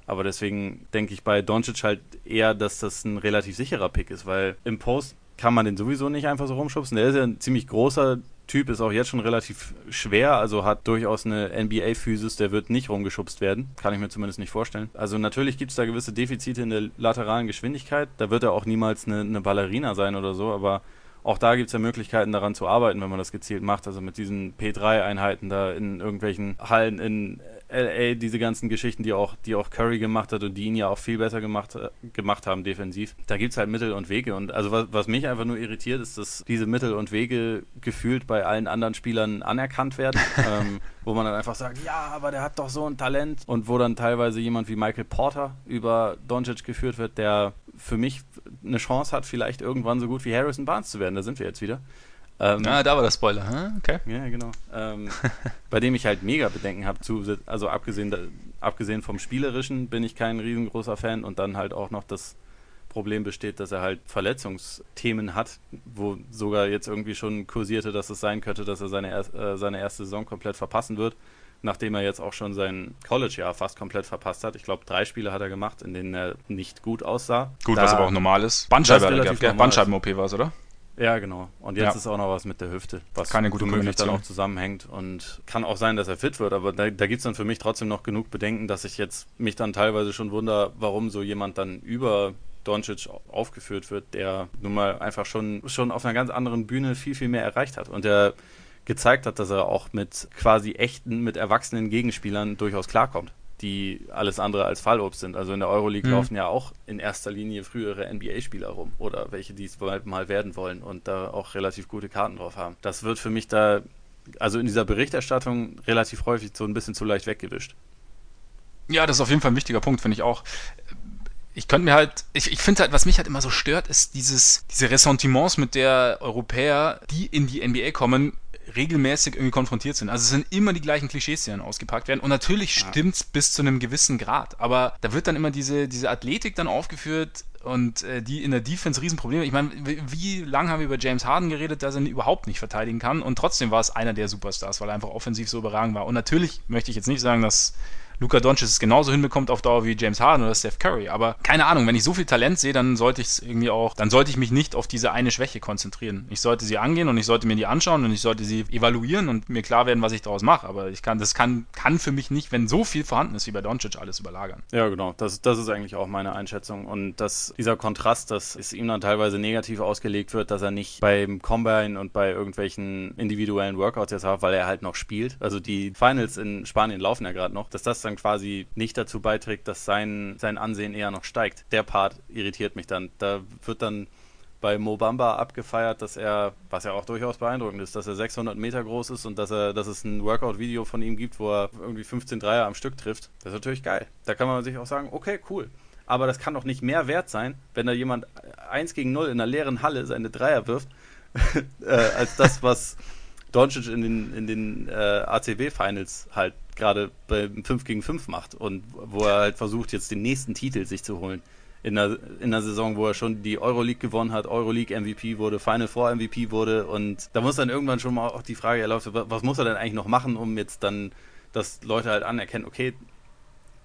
Aber deswegen denke ich bei Doncic halt eher, dass das ein relativ sicherer Pick ist, weil im Post kann man den sowieso nicht einfach so rumschubsen. Der ist ja ein ziemlich großer Typ ist auch jetzt schon relativ schwer, also hat durchaus eine NBA-Physis, der wird nicht rumgeschubst werden. Kann ich mir zumindest nicht vorstellen. Also natürlich gibt es da gewisse Defizite in der lateralen Geschwindigkeit. Da wird er auch niemals eine, eine Ballerina sein oder so, aber auch da gibt es ja Möglichkeiten daran zu arbeiten, wenn man das gezielt macht. Also mit diesen P3-Einheiten da in irgendwelchen Hallen in LA, diese ganzen Geschichten, die auch, die auch Curry gemacht hat und die ihn ja auch viel besser gemacht, äh, gemacht haben defensiv. Da gibt es halt Mittel und Wege. Und also was, was mich einfach nur irritiert, ist, dass diese Mittel und Wege gefühlt bei allen anderen Spielern anerkannt werden. ähm, wo man dann einfach sagt, ja, aber der hat doch so ein Talent. Und wo dann teilweise jemand wie Michael Porter über Doncic geführt wird, der für mich eine Chance hat, vielleicht irgendwann so gut wie Harrison Barnes zu werden. Da sind wir jetzt wieder. Ähm, ah, da war der Spoiler, hm? okay. Ja, genau. Ähm, bei dem ich halt mega Bedenken habe, also abgesehen, abgesehen vom Spielerischen bin ich kein riesengroßer Fan und dann halt auch noch das Problem besteht, dass er halt Verletzungsthemen hat, wo sogar jetzt irgendwie schon kursierte, dass es sein könnte, dass er seine, äh, seine erste Saison komplett verpassen wird, nachdem er jetzt auch schon sein College-Jahr fast komplett verpasst hat. Ich glaube, drei Spiele hat er gemacht, in denen er nicht gut aussah. Gut, da, was aber auch normal ist. Bandscheiben-OP Bandscheiben war es, oder? Ja, genau. Und jetzt ja. ist auch noch was mit der Hüfte, was Keine gute womöglich dann auch zusammenhängt. Und kann auch sein, dass er fit wird, aber da, da gibt es dann für mich trotzdem noch genug Bedenken, dass ich jetzt mich dann teilweise schon wundere, warum so jemand dann über Doncic aufgeführt wird, der nun mal einfach schon, schon auf einer ganz anderen Bühne viel, viel mehr erreicht hat und der gezeigt hat, dass er auch mit quasi echten, mit erwachsenen Gegenspielern durchaus klarkommt die alles andere als Fallobst sind. Also in der Euroleague mhm. laufen ja auch in erster Linie frühere NBA-Spieler rum oder welche, die es mal werden wollen und da auch relativ gute Karten drauf haben. Das wird für mich da, also in dieser Berichterstattung relativ häufig so ein bisschen zu leicht weggewischt. Ja, das ist auf jeden Fall ein wichtiger Punkt, finde ich auch. Ich könnte mir halt, ich, ich finde halt, was mich halt immer so stört, ist dieses, diese Ressentiments, mit der Europäer, die in die NBA kommen, regelmäßig irgendwie konfrontiert sind. Also es sind immer die gleichen Klischees, die dann ausgepackt werden. Und natürlich ja. stimmt's bis zu einem gewissen Grad. Aber da wird dann immer diese, diese Athletik dann aufgeführt und äh, die in der Defense Riesenprobleme. Ich meine, wie, wie lange haben wir über James Harden geredet, dass er ihn überhaupt nicht verteidigen kann? Und trotzdem war es einer der Superstars, weil er einfach offensiv so überragend war. Und natürlich möchte ich jetzt nicht sagen, dass Luca Doncic es genauso hinbekommt auf Dauer wie James Harden oder Steph Curry. Aber keine Ahnung, wenn ich so viel Talent sehe, dann sollte ich es irgendwie auch, dann sollte ich mich nicht auf diese eine Schwäche konzentrieren. Ich sollte sie angehen und ich sollte mir die anschauen und ich sollte sie evaluieren und mir klar werden, was ich daraus mache. Aber ich kann, das kann, kann für mich nicht, wenn so viel vorhanden ist wie bei Doncic, alles überlagern. Ja, genau. Das, das ist eigentlich auch meine Einschätzung. Und dass dieser Kontrast, dass es ihm dann teilweise negativ ausgelegt wird, dass er nicht beim Combine und bei irgendwelchen individuellen Workouts jetzt hat, weil er halt noch spielt. Also die Finals in Spanien laufen ja gerade noch, dass das dann quasi nicht dazu beiträgt, dass sein, sein Ansehen eher noch steigt. Der Part irritiert mich dann. Da wird dann bei Mobamba abgefeiert, dass er, was ja auch durchaus beeindruckend ist, dass er 600 Meter groß ist und dass er, dass es ein Workout-Video von ihm gibt, wo er irgendwie 15 Dreier am Stück trifft. Das ist natürlich geil. Da kann man sich auch sagen, okay, cool. Aber das kann doch nicht mehr wert sein, wenn da jemand 1 gegen 0 in einer leeren Halle seine Dreier wirft, äh, als das, was Doncic in den, in den äh, ACB-Finals halt gerade beim 5 gegen 5 macht und wo er halt versucht, jetzt den nächsten Titel sich zu holen. In der, in der Saison, wo er schon die Euroleague gewonnen hat, Euroleague MVP wurde, Final Four MVP wurde und da muss dann irgendwann schon mal auch die Frage erlaufen, was muss er denn eigentlich noch machen, um jetzt dann, dass Leute halt anerkennen, okay,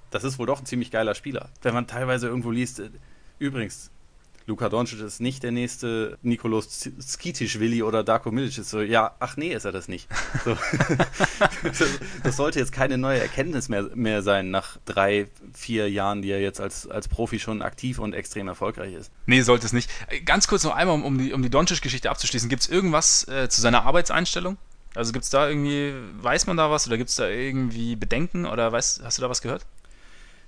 das ist wohl doch ein ziemlich geiler Spieler. Wenn man teilweise irgendwo liest, äh, übrigens, Luka Doncic ist nicht der nächste Nikolaus Skitischwili oder Darko Milic. Ist so, ja, ach nee, ist er das nicht. So. das sollte jetzt keine neue Erkenntnis mehr, mehr sein nach drei, vier Jahren, die er jetzt als, als Profi schon aktiv und extrem erfolgreich ist. Nee, sollte es nicht. Ganz kurz noch einmal, um die, um die Doncic-Geschichte abzuschließen. Gibt es irgendwas äh, zu seiner Arbeitseinstellung? Also gibt es da irgendwie, weiß man da was oder gibt es da irgendwie Bedenken oder weißt, hast du da was gehört?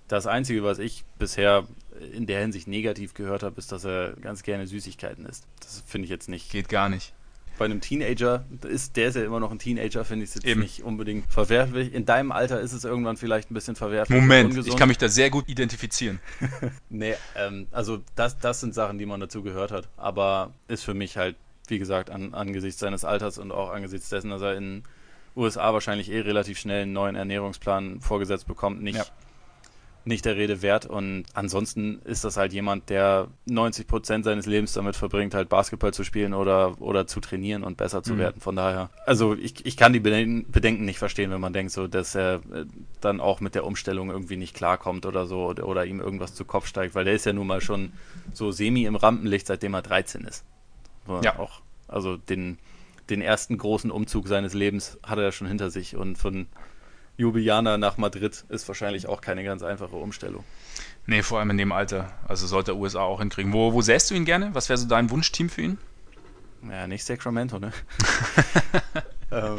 Das Einzige, was ich bisher in der Hinsicht negativ gehört habe, ist, dass er ganz gerne Süßigkeiten isst. Das finde ich jetzt nicht. Geht gar nicht. Bei einem Teenager, ist, der ist ja immer noch ein Teenager, finde ich es jetzt Eben. nicht unbedingt verwerflich. In deinem Alter ist es irgendwann vielleicht ein bisschen verwerflich. Moment, ich kann mich da sehr gut identifizieren. nee, ähm, also das, das sind Sachen, die man dazu gehört hat. Aber ist für mich halt, wie gesagt, an, angesichts seines Alters und auch angesichts dessen, dass er in USA wahrscheinlich eh relativ schnell einen neuen Ernährungsplan vorgesetzt bekommt, nicht ja nicht der Rede wert. Und ansonsten ist das halt jemand, der 90 Prozent seines Lebens damit verbringt, halt Basketball zu spielen oder, oder zu trainieren und besser zu mhm. werden. Von daher, also ich, ich kann die Bedenken nicht verstehen, wenn man denkt, so, dass er äh, dann auch mit der Umstellung irgendwie nicht klarkommt oder so oder, oder ihm irgendwas zu Kopf steigt, weil der ist ja nun mal schon so semi im Rampenlicht, seitdem er 13 ist. Ja. Auch, also den, den ersten großen Umzug seines Lebens hat er ja schon hinter sich und von Ljubljana nach Madrid ist wahrscheinlich auch keine ganz einfache Umstellung. Nee, vor allem in dem Alter. Also sollte der USA auch hinkriegen. Wo, wo sähst du ihn gerne? Was wäre so dein Wunschteam für ihn? Ja, nicht Sacramento, ne? ähm,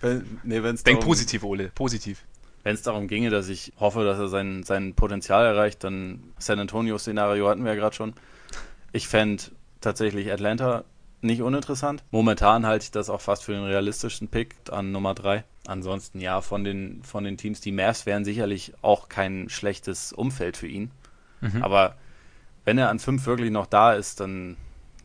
wenn, nee, wenn's Denk darum, positiv, Ole, positiv. Wenn es darum ginge, dass ich hoffe, dass er sein, sein Potenzial erreicht, dann San Antonio-Szenario hatten wir ja gerade schon. Ich fände tatsächlich Atlanta nicht uninteressant. Momentan halte ich das auch fast für den realistischen Pick an Nummer 3. Ansonsten ja, von den, von den Teams, die Mavs wären sicherlich auch kein schlechtes Umfeld für ihn. Mhm. Aber wenn er an 5 wirklich noch da ist, dann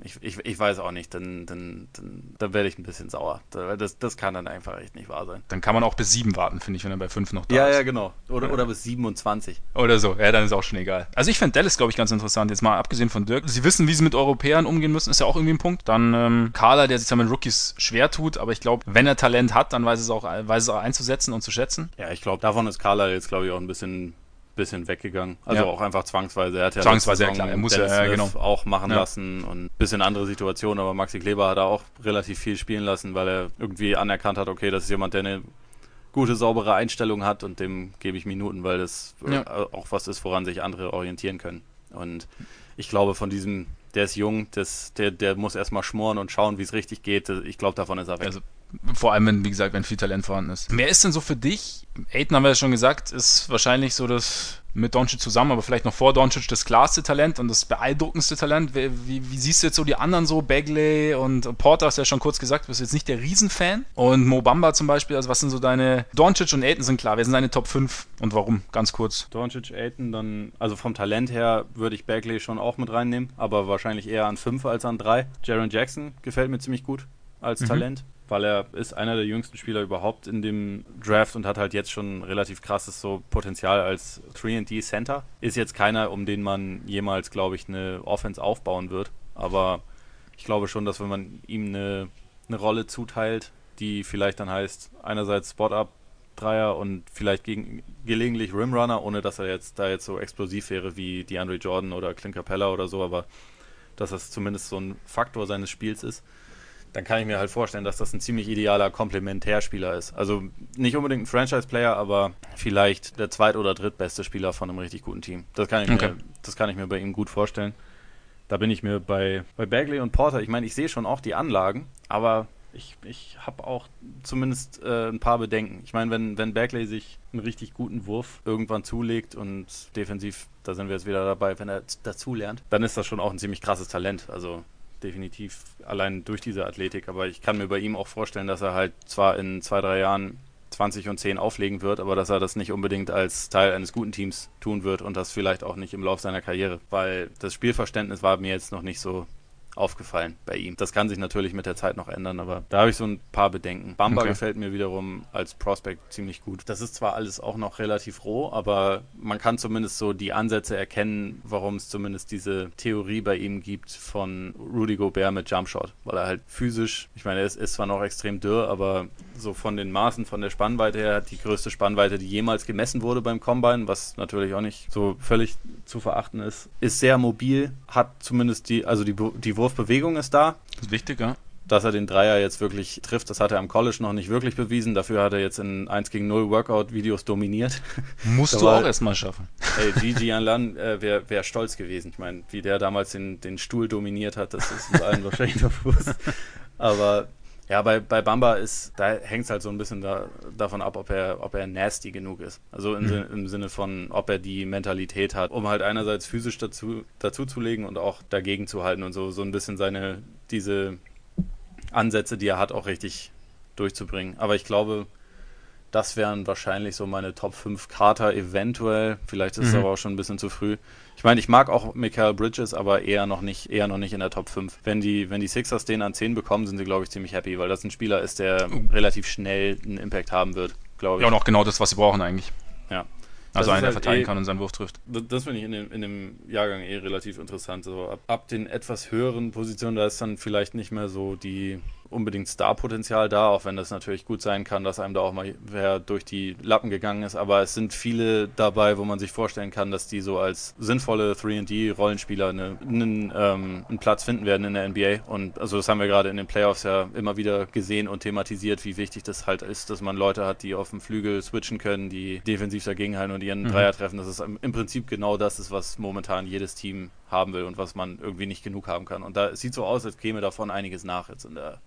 ich, ich, ich weiß auch nicht, dann, dann, dann, dann werde ich ein bisschen sauer. Das, das kann dann einfach echt nicht wahr sein. Dann kann man auch bis 7 warten, finde ich, wenn er bei 5 noch da ja, ist. Ja, ja, genau. Oder, oder bis 27. Oder so, ja, dann ist auch schon egal. Also ich finde Dallas, glaube ich, ganz interessant. Jetzt mal abgesehen von Dirk. Sie wissen, wie sie mit Europäern umgehen müssen, ist ja auch irgendwie ein Punkt. Dann ähm, Carla, der sich dann mit Rookies schwer tut, aber ich glaube, wenn er Talent hat, dann weiß es auch, weiß es auch einzusetzen und zu schätzen. Ja, ich glaube, davon ist Carla jetzt, glaube ich, auch ein bisschen bisschen weggegangen. Also ja. auch einfach zwangsweise. Er hat ja zwangsweise, ja klar. Er muss Dennis ja, ja genau. auch machen ja. lassen und ein bisschen andere Situation. Aber Maxi Kleber hat da auch relativ viel spielen lassen, weil er irgendwie anerkannt hat, okay, das ist jemand, der eine gute, saubere Einstellung hat und dem gebe ich Minuten, weil das ja. auch was ist, woran sich andere orientieren können. Und ich glaube, von diesem, der ist jung, das, der, der muss erstmal schmoren und schauen, wie es richtig geht. Ich glaube, davon ist er weg. Also vor allem, wenn, wie gesagt, wenn viel Talent vorhanden ist. Wer ist denn so für dich? Aiden haben wir ja schon gesagt, ist wahrscheinlich so das mit Doncic zusammen, aber vielleicht noch vor Doncic das klarste Talent und das beeindruckendste Talent. Wie, wie, wie, siehst du jetzt so die anderen so? Bagley und Porter hast du ja schon kurz gesagt, du bist jetzt nicht der Riesenfan. Und Mo Bamba zum Beispiel, also was sind so deine. Doncic und Aiden sind klar, wer sind deine Top 5 und warum? Ganz kurz. Doncic, Aiden, dann, also vom Talent her würde ich Bagley schon auch mit reinnehmen, aber wahrscheinlich eher an 5 als an 3. Jaron Jackson gefällt mir ziemlich gut als mhm. Talent weil er ist einer der jüngsten Spieler überhaupt in dem Draft und hat halt jetzt schon relativ krasses so Potenzial als 3D Center. Ist jetzt keiner, um den man jemals, glaube ich, eine Offense aufbauen wird, aber ich glaube schon, dass wenn man ihm eine, eine Rolle zuteilt, die vielleicht dann heißt, einerseits Spot-Up Dreier und vielleicht gegen, gelegentlich Rimrunner, ohne dass er jetzt da jetzt so explosiv wäre wie DeAndre Jordan oder Clint Capella oder so, aber dass das zumindest so ein Faktor seines Spiels ist dann kann ich mir halt vorstellen, dass das ein ziemlich idealer Komplementärspieler ist. Also nicht unbedingt ein Franchise-Player, aber vielleicht der zweit- oder drittbeste Spieler von einem richtig guten Team. Das kann ich, okay. mir, das kann ich mir bei ihm gut vorstellen. Da bin ich mir bei, bei Bagley und Porter, ich meine, ich sehe schon auch die Anlagen, aber ich, ich habe auch zumindest äh, ein paar Bedenken. Ich meine, wenn, wenn Bagley sich einen richtig guten Wurf irgendwann zulegt und defensiv, da sind wir jetzt wieder dabei, wenn er dazulernt, dann ist das schon auch ein ziemlich krasses Talent. Also definitiv allein durch diese Athletik. Aber ich kann mir bei ihm auch vorstellen, dass er halt zwar in zwei, drei Jahren 20 und 10 auflegen wird, aber dass er das nicht unbedingt als Teil eines guten Teams tun wird und das vielleicht auch nicht im Laufe seiner Karriere, weil das Spielverständnis war mir jetzt noch nicht so aufgefallen bei ihm. Das kann sich natürlich mit der Zeit noch ändern, aber da habe ich so ein paar Bedenken. Bamba okay. gefällt mir wiederum als Prospect ziemlich gut. Das ist zwar alles auch noch relativ roh, aber man kann zumindest so die Ansätze erkennen, warum es zumindest diese Theorie bei ihm gibt von Rudy Gobert mit Jumpshot, weil er halt physisch, ich meine, er ist, ist zwar noch extrem dürr, aber so von den Maßen, von der Spannweite her, die größte Spannweite, die jemals gemessen wurde beim Combine, was natürlich auch nicht so völlig zu verachten ist, ist sehr mobil, hat zumindest die, also die, die Wurfbewegung ist da. Das ist wichtig, ja. Dass er den Dreier jetzt wirklich trifft, das hat er am College noch nicht wirklich bewiesen. Dafür hat er jetzt in 1 gegen 0 Workout-Videos dominiert. Musst du auch erstmal schaffen. Ey, Gigi Anlan äh, wäre wär stolz gewesen. Ich meine, wie der damals den, den Stuhl dominiert hat, das ist uns allen wahrscheinlich bewusst. Aber ja, bei, bei Bamba ist, da hängt es halt so ein bisschen da, davon ab, ob er, ob er nasty genug ist. Also im, mhm. im Sinne von, ob er die Mentalität hat, um halt einerseits physisch dazu, dazu zu legen und auch dagegen zu halten und so, so ein bisschen seine, diese Ansätze, die er hat, auch richtig durchzubringen. Aber ich glaube, das wären wahrscheinlich so meine Top 5 Kater eventuell. Vielleicht ist mhm. es aber auch schon ein bisschen zu früh. Ich meine, ich mag auch Michael Bridges, aber eher noch nicht, eher noch nicht in der Top 5. Wenn die, wenn die Sixers den an 10 bekommen, sind sie, glaube ich, ziemlich happy, weil das ein Spieler ist, der uh. relativ schnell einen Impact haben wird, glaube ich. Ja, und auch genau das, was sie brauchen eigentlich. Ja. Also einer, der halt verteidigen eh, kann und seinen Wurf trifft. Das finde ich in dem, in dem Jahrgang eh relativ interessant. So ab, ab den etwas höheren Positionen, da ist dann vielleicht nicht mehr so die unbedingt Star-Potenzial da, auch wenn das natürlich gut sein kann, dass einem da auch mal wer durch die Lappen gegangen ist. Aber es sind viele dabei, wo man sich vorstellen kann, dass die so als sinnvolle 3D-Rollenspieler eine, einen, ähm, einen Platz finden werden in der NBA. Und also das haben wir gerade in den Playoffs ja immer wieder gesehen und thematisiert, wie wichtig das halt ist, dass man Leute hat, die auf dem Flügel switchen können, die defensiv dagegenhalten und ihren mhm. Dreier treffen. Das ist im Prinzip genau das ist, was momentan jedes Team haben will und was man irgendwie nicht genug haben kann. Und da es sieht so aus, als käme davon einiges nach jetzt in der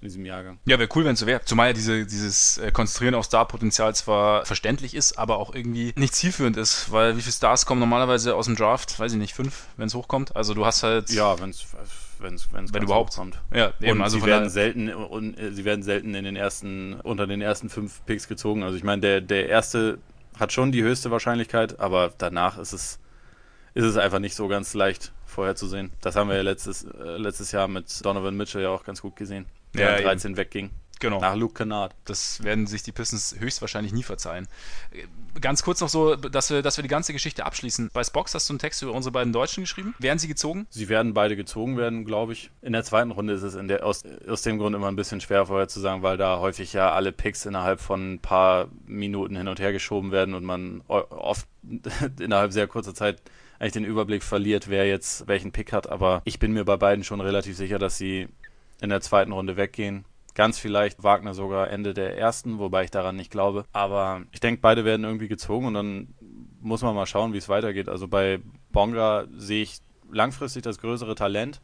in diesem Jahrgang. Ja, wäre cool, wenn es so wäre. Zumal ja diese, dieses äh, Konzentrieren auf Star-Potenzial zwar verständlich ist, aber auch irgendwie nicht zielführend ist, weil wie viele Stars kommen normalerweise aus dem Draft? Weiß ich nicht, fünf, wenn es hochkommt. Also du hast halt. Ja, wenn es wenn's, wenn's wenn überhaupt kommt. Ja, eben, und also sie werden selten und äh, sie werden selten in den ersten unter den ersten fünf Picks gezogen. Also ich meine, der der erste hat schon die höchste Wahrscheinlichkeit, aber danach ist es ist es einfach nicht so ganz leicht vorherzusehen. Das haben wir ja letztes, äh, letztes Jahr mit Donovan Mitchell ja auch ganz gut gesehen der ja, 13 eben. wegging. Genau. Nach Luke Kennard. Das werden sich die Pistons höchstwahrscheinlich nie verzeihen. Ganz kurz noch so, dass wir, dass wir die ganze Geschichte abschließen. Bei Spox hast du einen Text über unsere beiden Deutschen geschrieben. Werden sie gezogen? Sie werden beide gezogen werden, glaube ich. In der zweiten Runde ist es der, aus, aus dem Grund immer ein bisschen schwer vorher zu sagen, weil da häufig ja alle Picks innerhalb von ein paar Minuten hin und her geschoben werden und man oft innerhalb sehr kurzer Zeit eigentlich den Überblick verliert, wer jetzt welchen Pick hat. Aber ich bin mir bei beiden schon relativ sicher, dass sie in der zweiten Runde weggehen. Ganz vielleicht Wagner sogar Ende der ersten, wobei ich daran nicht glaube. Aber ich denke, beide werden irgendwie gezogen und dann muss man mal schauen, wie es weitergeht. Also bei, Bonga sehe ich langfristig das größere Talent.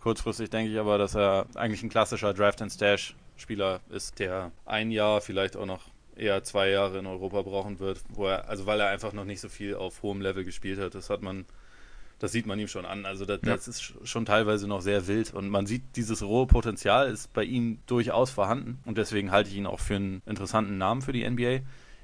Kurzfristig denke ich aber, dass er eigentlich ein klassischer Draft-and-Stash-Spieler ist, der ein Jahr, vielleicht auch noch eher zwei Jahre in Europa brauchen wird, wo er, also weil er einfach noch nicht so viel auf hohem Level gespielt hat. Das hat man, das sieht man ihm schon an. Also das, ja. das ist schon teilweise noch sehr wild und man sieht, dieses rohe Potenzial ist bei ihm durchaus vorhanden und deswegen halte ich ihn auch für einen interessanten Namen für die NBA.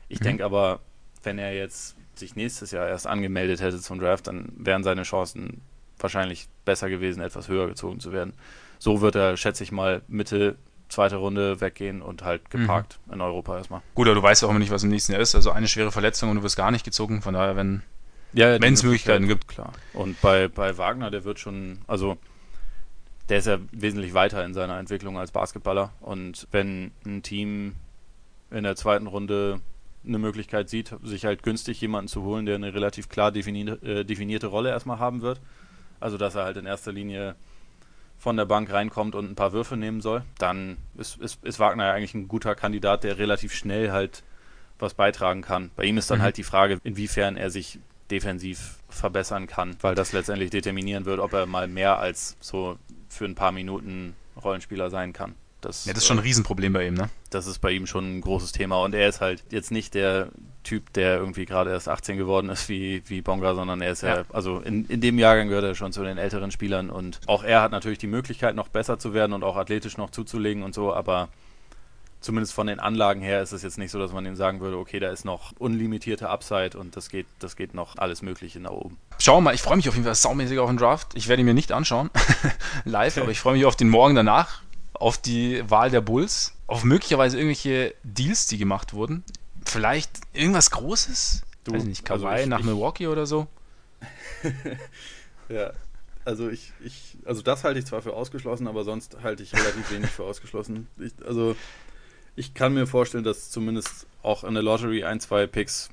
Ich mhm. denke aber, wenn er jetzt sich nächstes Jahr erst angemeldet hätte zum Draft, dann wären seine Chancen wahrscheinlich besser gewesen, etwas höher gezogen zu werden. So wird er, schätze ich mal, Mitte zweite Runde weggehen und halt mhm. geparkt mhm. in Europa erstmal. Gut, aber du weißt auch immer nicht, was im nächsten Jahr ist. Also eine schwere Verletzung und du wirst gar nicht gezogen. Von daher, wenn ja, es Möglichkeiten gibt. Klar. Und bei, bei Wagner, der wird schon, also der ist ja wesentlich weiter in seiner Entwicklung als Basketballer. Und wenn ein Team in der zweiten Runde eine Möglichkeit sieht, sich halt günstig jemanden zu holen, der eine relativ klar definierte, äh, definierte Rolle erstmal haben wird, also dass er halt in erster Linie von der Bank reinkommt und ein paar Würfe nehmen soll, dann ist, ist, ist Wagner ja eigentlich ein guter Kandidat, der relativ schnell halt was beitragen kann. Bei ihm ist dann mhm. halt die Frage, inwiefern er sich defensiv verbessern kann, weil das letztendlich determinieren wird, ob er mal mehr als so für ein paar Minuten Rollenspieler sein kann. Das, ja, das ist schon ein äh, Riesenproblem bei ihm, ne? Das ist bei ihm schon ein großes Thema. Und er ist halt jetzt nicht der Typ, der irgendwie gerade erst 18 geworden ist wie, wie Bonga, sondern er ist ja, ja also in, in dem Jahrgang gehört er schon zu den älteren Spielern. Und auch er hat natürlich die Möglichkeit, noch besser zu werden und auch athletisch noch zuzulegen und so, aber zumindest von den Anlagen her ist es jetzt nicht so, dass man ihm sagen würde, okay, da ist noch unlimitierte Upside und das geht, das geht noch alles Mögliche nach oben. Schauen wir mal, ich freue mich auf jeden Fall saumäßig auf den Draft. Ich werde ihn mir nicht anschauen, live, aber ich freue mich auf den Morgen danach auf die Wahl der Bulls, auf möglicherweise irgendwelche Deals, die gemacht wurden. Vielleicht irgendwas Großes? Du, Weiß nicht, Kawhi also ich, nach ich, Milwaukee oder so? ja, also ich, ich, also das halte ich zwar für ausgeschlossen, aber sonst halte ich relativ wenig für ausgeschlossen. Ich, also ich kann mir vorstellen, dass zumindest auch in der Lottery ein, zwei Picks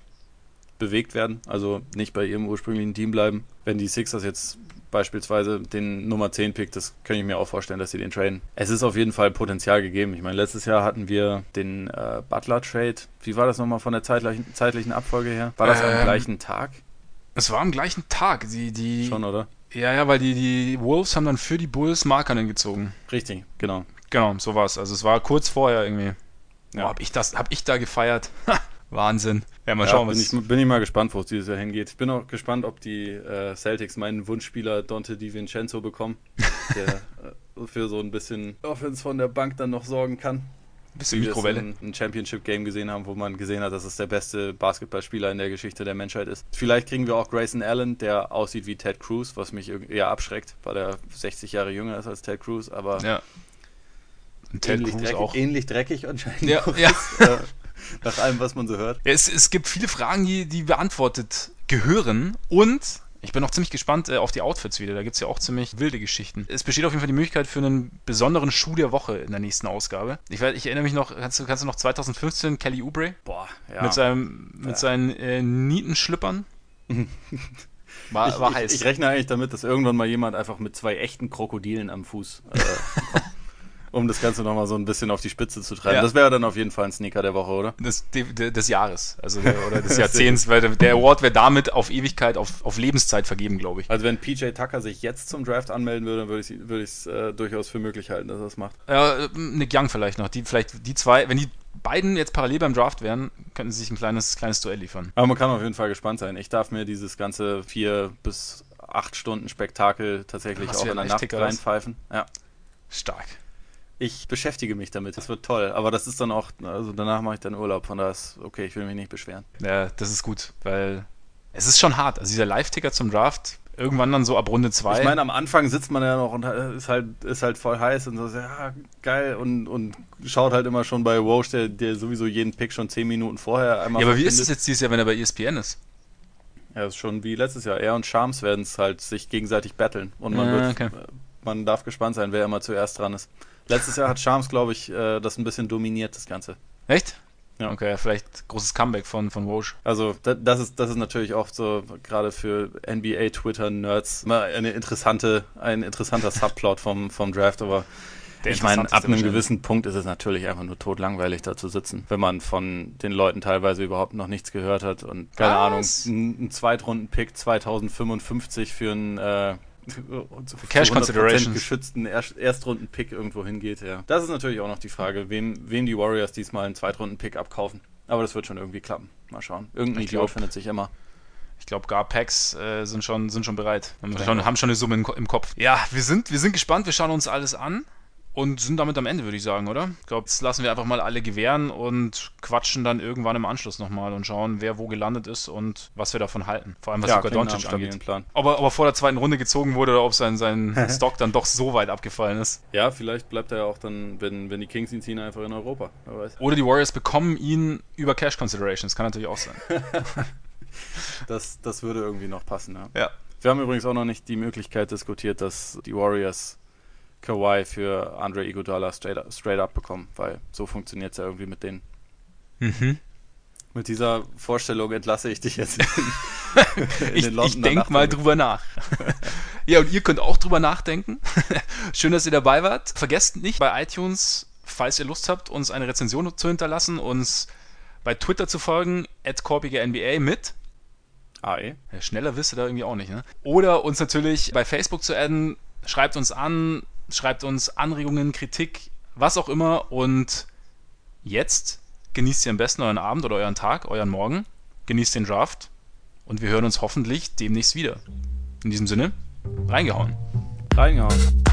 bewegt werden, also nicht bei ihrem ursprünglichen Team bleiben. Wenn die Sixers jetzt beispielsweise den Nummer 10 Pick, das kann ich mir auch vorstellen, dass sie den traden. Es ist auf jeden Fall Potenzial gegeben. Ich meine, letztes Jahr hatten wir den äh, Butler-Trade. Wie war das nochmal von der zeitlichen, zeitlichen Abfolge her? War das ähm, am gleichen Tag? Es war am gleichen Tag. Die, die, Schon, oder? Ja, ja, weil die, die Wolves haben dann für die Bulls Markanen gezogen. Richtig, genau. Genau, so war es. Also es war kurz vorher irgendwie. Ja. Oh, hab ich das, hab ich da gefeiert. Wahnsinn. Ja, mal schauen, ja, bin was. Ich, bin ich mal gespannt, wo es dieses Jahr hingeht. Ich bin auch gespannt, ob die äh, Celtics meinen Wunschspieler Dante DiVincenzo bekommen, der äh, für so ein bisschen Offense von der Bank dann noch sorgen kann. Bisschen Mikrowelle. Ein, ein Championship-Game gesehen haben, wo man gesehen hat, dass es der beste Basketballspieler in der Geschichte der Menschheit ist. Vielleicht kriegen wir auch Grayson Allen, der aussieht wie Ted Cruz, was mich eher abschreckt, weil er 60 Jahre jünger ist als Ted Cruz, aber ja. Ähnlich, dreckig, auch. ähnlich dreckig anscheinend. Ja, ja. Äh, nach allem, was man so hört. Es, es gibt viele Fragen, die, die beantwortet gehören. Und ich bin auch ziemlich gespannt äh, auf die Outfits wieder. Da gibt es ja auch ziemlich wilde Geschichten. Es besteht auf jeden Fall die Möglichkeit für einen besonderen Chuh der Woche in der nächsten Ausgabe. Ich, weiß, ich erinnere mich noch, kannst du, kannst du noch 2015 Kelly Oubre? Boah, ja. Mit, seinem, mit ja. seinen äh, Nietenschlippern. War, ich, war heiß. Ich, ich, rechne eigentlich damit, dass irgendwann mal jemand einfach mit zwei echten Krokodilen am Fuß äh, um das Ganze nochmal so ein bisschen auf die Spitze zu treiben. Ja. Das wäre dann auf jeden Fall ein Sneaker der Woche, oder? Des, des Jahres, also oder des Jahrzehnts, weil der Award wäre damit auf Ewigkeit, auf, auf Lebenszeit vergeben, glaube ich. Also wenn PJ Tucker sich jetzt zum Draft anmelden würde, dann würde ich es würd äh, durchaus für möglich halten, dass er das macht. Ja, Nick Young vielleicht noch. Die, vielleicht die zwei, wenn die beiden jetzt parallel beim Draft wären, könnten sie sich ein kleines, kleines Duell liefern. Aber man kann auf jeden Fall gespannt sein. Ich darf mir dieses ganze vier bis acht Stunden Spektakel tatsächlich auch in der Nacht reinpfeifen. Ja. Stark ich beschäftige mich damit. Das wird toll. Aber das ist dann auch, also danach mache ich dann Urlaub. Von daher ist okay, ich will mich nicht beschweren. Ja, das ist gut, weil es ist schon hart. Also dieser Live-Ticker zum Draft, irgendwann dann so ab Runde 2. Ich meine, am Anfang sitzt man ja noch und ist halt, ist halt voll heiß und so, ja, geil und, und schaut halt immer schon bei Wosh, der, der sowieso jeden Pick schon 10 Minuten vorher einmal. Ja, aber wie ist es jetzt dieses Jahr, wenn er bei ESPN ist? Ja, das ist schon wie letztes Jahr. Er und Shams werden es halt sich gegenseitig battlen und man, ja, wird, okay. man darf gespannt sein, wer immer zuerst dran ist. Letztes Jahr hat Shams, glaube ich, äh, das ein bisschen dominiert, das Ganze. Echt? Ja. Okay, vielleicht großes Comeback von, von Woj. Also, das ist, das ist natürlich auch so, gerade für NBA-Twitter-Nerds, immer eine interessante, ein interessanter Subplot vom, vom Draft, aber ich meine, ab einem gewissen Punkt ist es natürlich einfach nur totlangweilig, da zu sitzen, wenn man von den Leuten teilweise überhaupt noch nichts gehört hat und keine Was? Ahnung, ein, ein Zweitrunden-Pick 2055 für einen äh, Cash Considerations geschützten Erst Erstrunden-Pick irgendwo hingeht, ja. Das ist natürlich auch noch die Frage, wem, wem die Warriors diesmal einen Zweitrunden-Pick abkaufen. Aber das wird schon irgendwie klappen. Mal schauen. Irgendein Idiot findet sich immer. Ich glaube, gar Packs äh, sind, schon, sind schon bereit. Haben, schon, haben schon eine Summe im Kopf. Ja, wir sind, wir sind gespannt. Wir schauen uns alles an. Und sind damit am Ende, würde ich sagen, oder? Ich glaube, jetzt lassen wir einfach mal alle gewähren und quatschen dann irgendwann im Anschluss nochmal und schauen, wer wo gelandet ist und was wir davon halten. Vor allem, was ja, Luka Doncic angeht. Plan. Ob, er, ob er vor der zweiten Runde gezogen wurde oder ob sein, sein Stock dann doch so weit abgefallen ist. Ja, vielleicht bleibt er ja auch dann, wenn, wenn die Kings ihn ziehen, einfach in Europa. Oder die Warriors bekommen ihn über Cash Considerations. Kann natürlich auch sein. das, das würde irgendwie noch passen, ja. ja. Wir haben übrigens auch noch nicht die Möglichkeit diskutiert, dass die Warriors Kawhi für Andre Iguodala straight, straight up bekommen, weil so funktioniert es ja irgendwie mit denen. Mhm. Mit dieser Vorstellung entlasse ich dich jetzt in, in ich, den Ich denke mal drüber nach. ja, und ihr könnt auch drüber nachdenken. Schön, dass ihr dabei wart. Vergesst nicht bei iTunes, falls ihr Lust habt, uns eine Rezension zu hinterlassen, uns bei Twitter zu folgen, at NBA mit AE. Ja, schneller wisst ihr da irgendwie auch nicht, ne? Oder uns natürlich bei Facebook zu adden. Schreibt uns an, schreibt uns Anregungen, Kritik, was auch immer. Und jetzt genießt ihr am besten euren Abend oder euren Tag, euren Morgen. Genießt den Draft. Und wir hören uns hoffentlich demnächst wieder. In diesem Sinne, reingehauen. Reingehauen.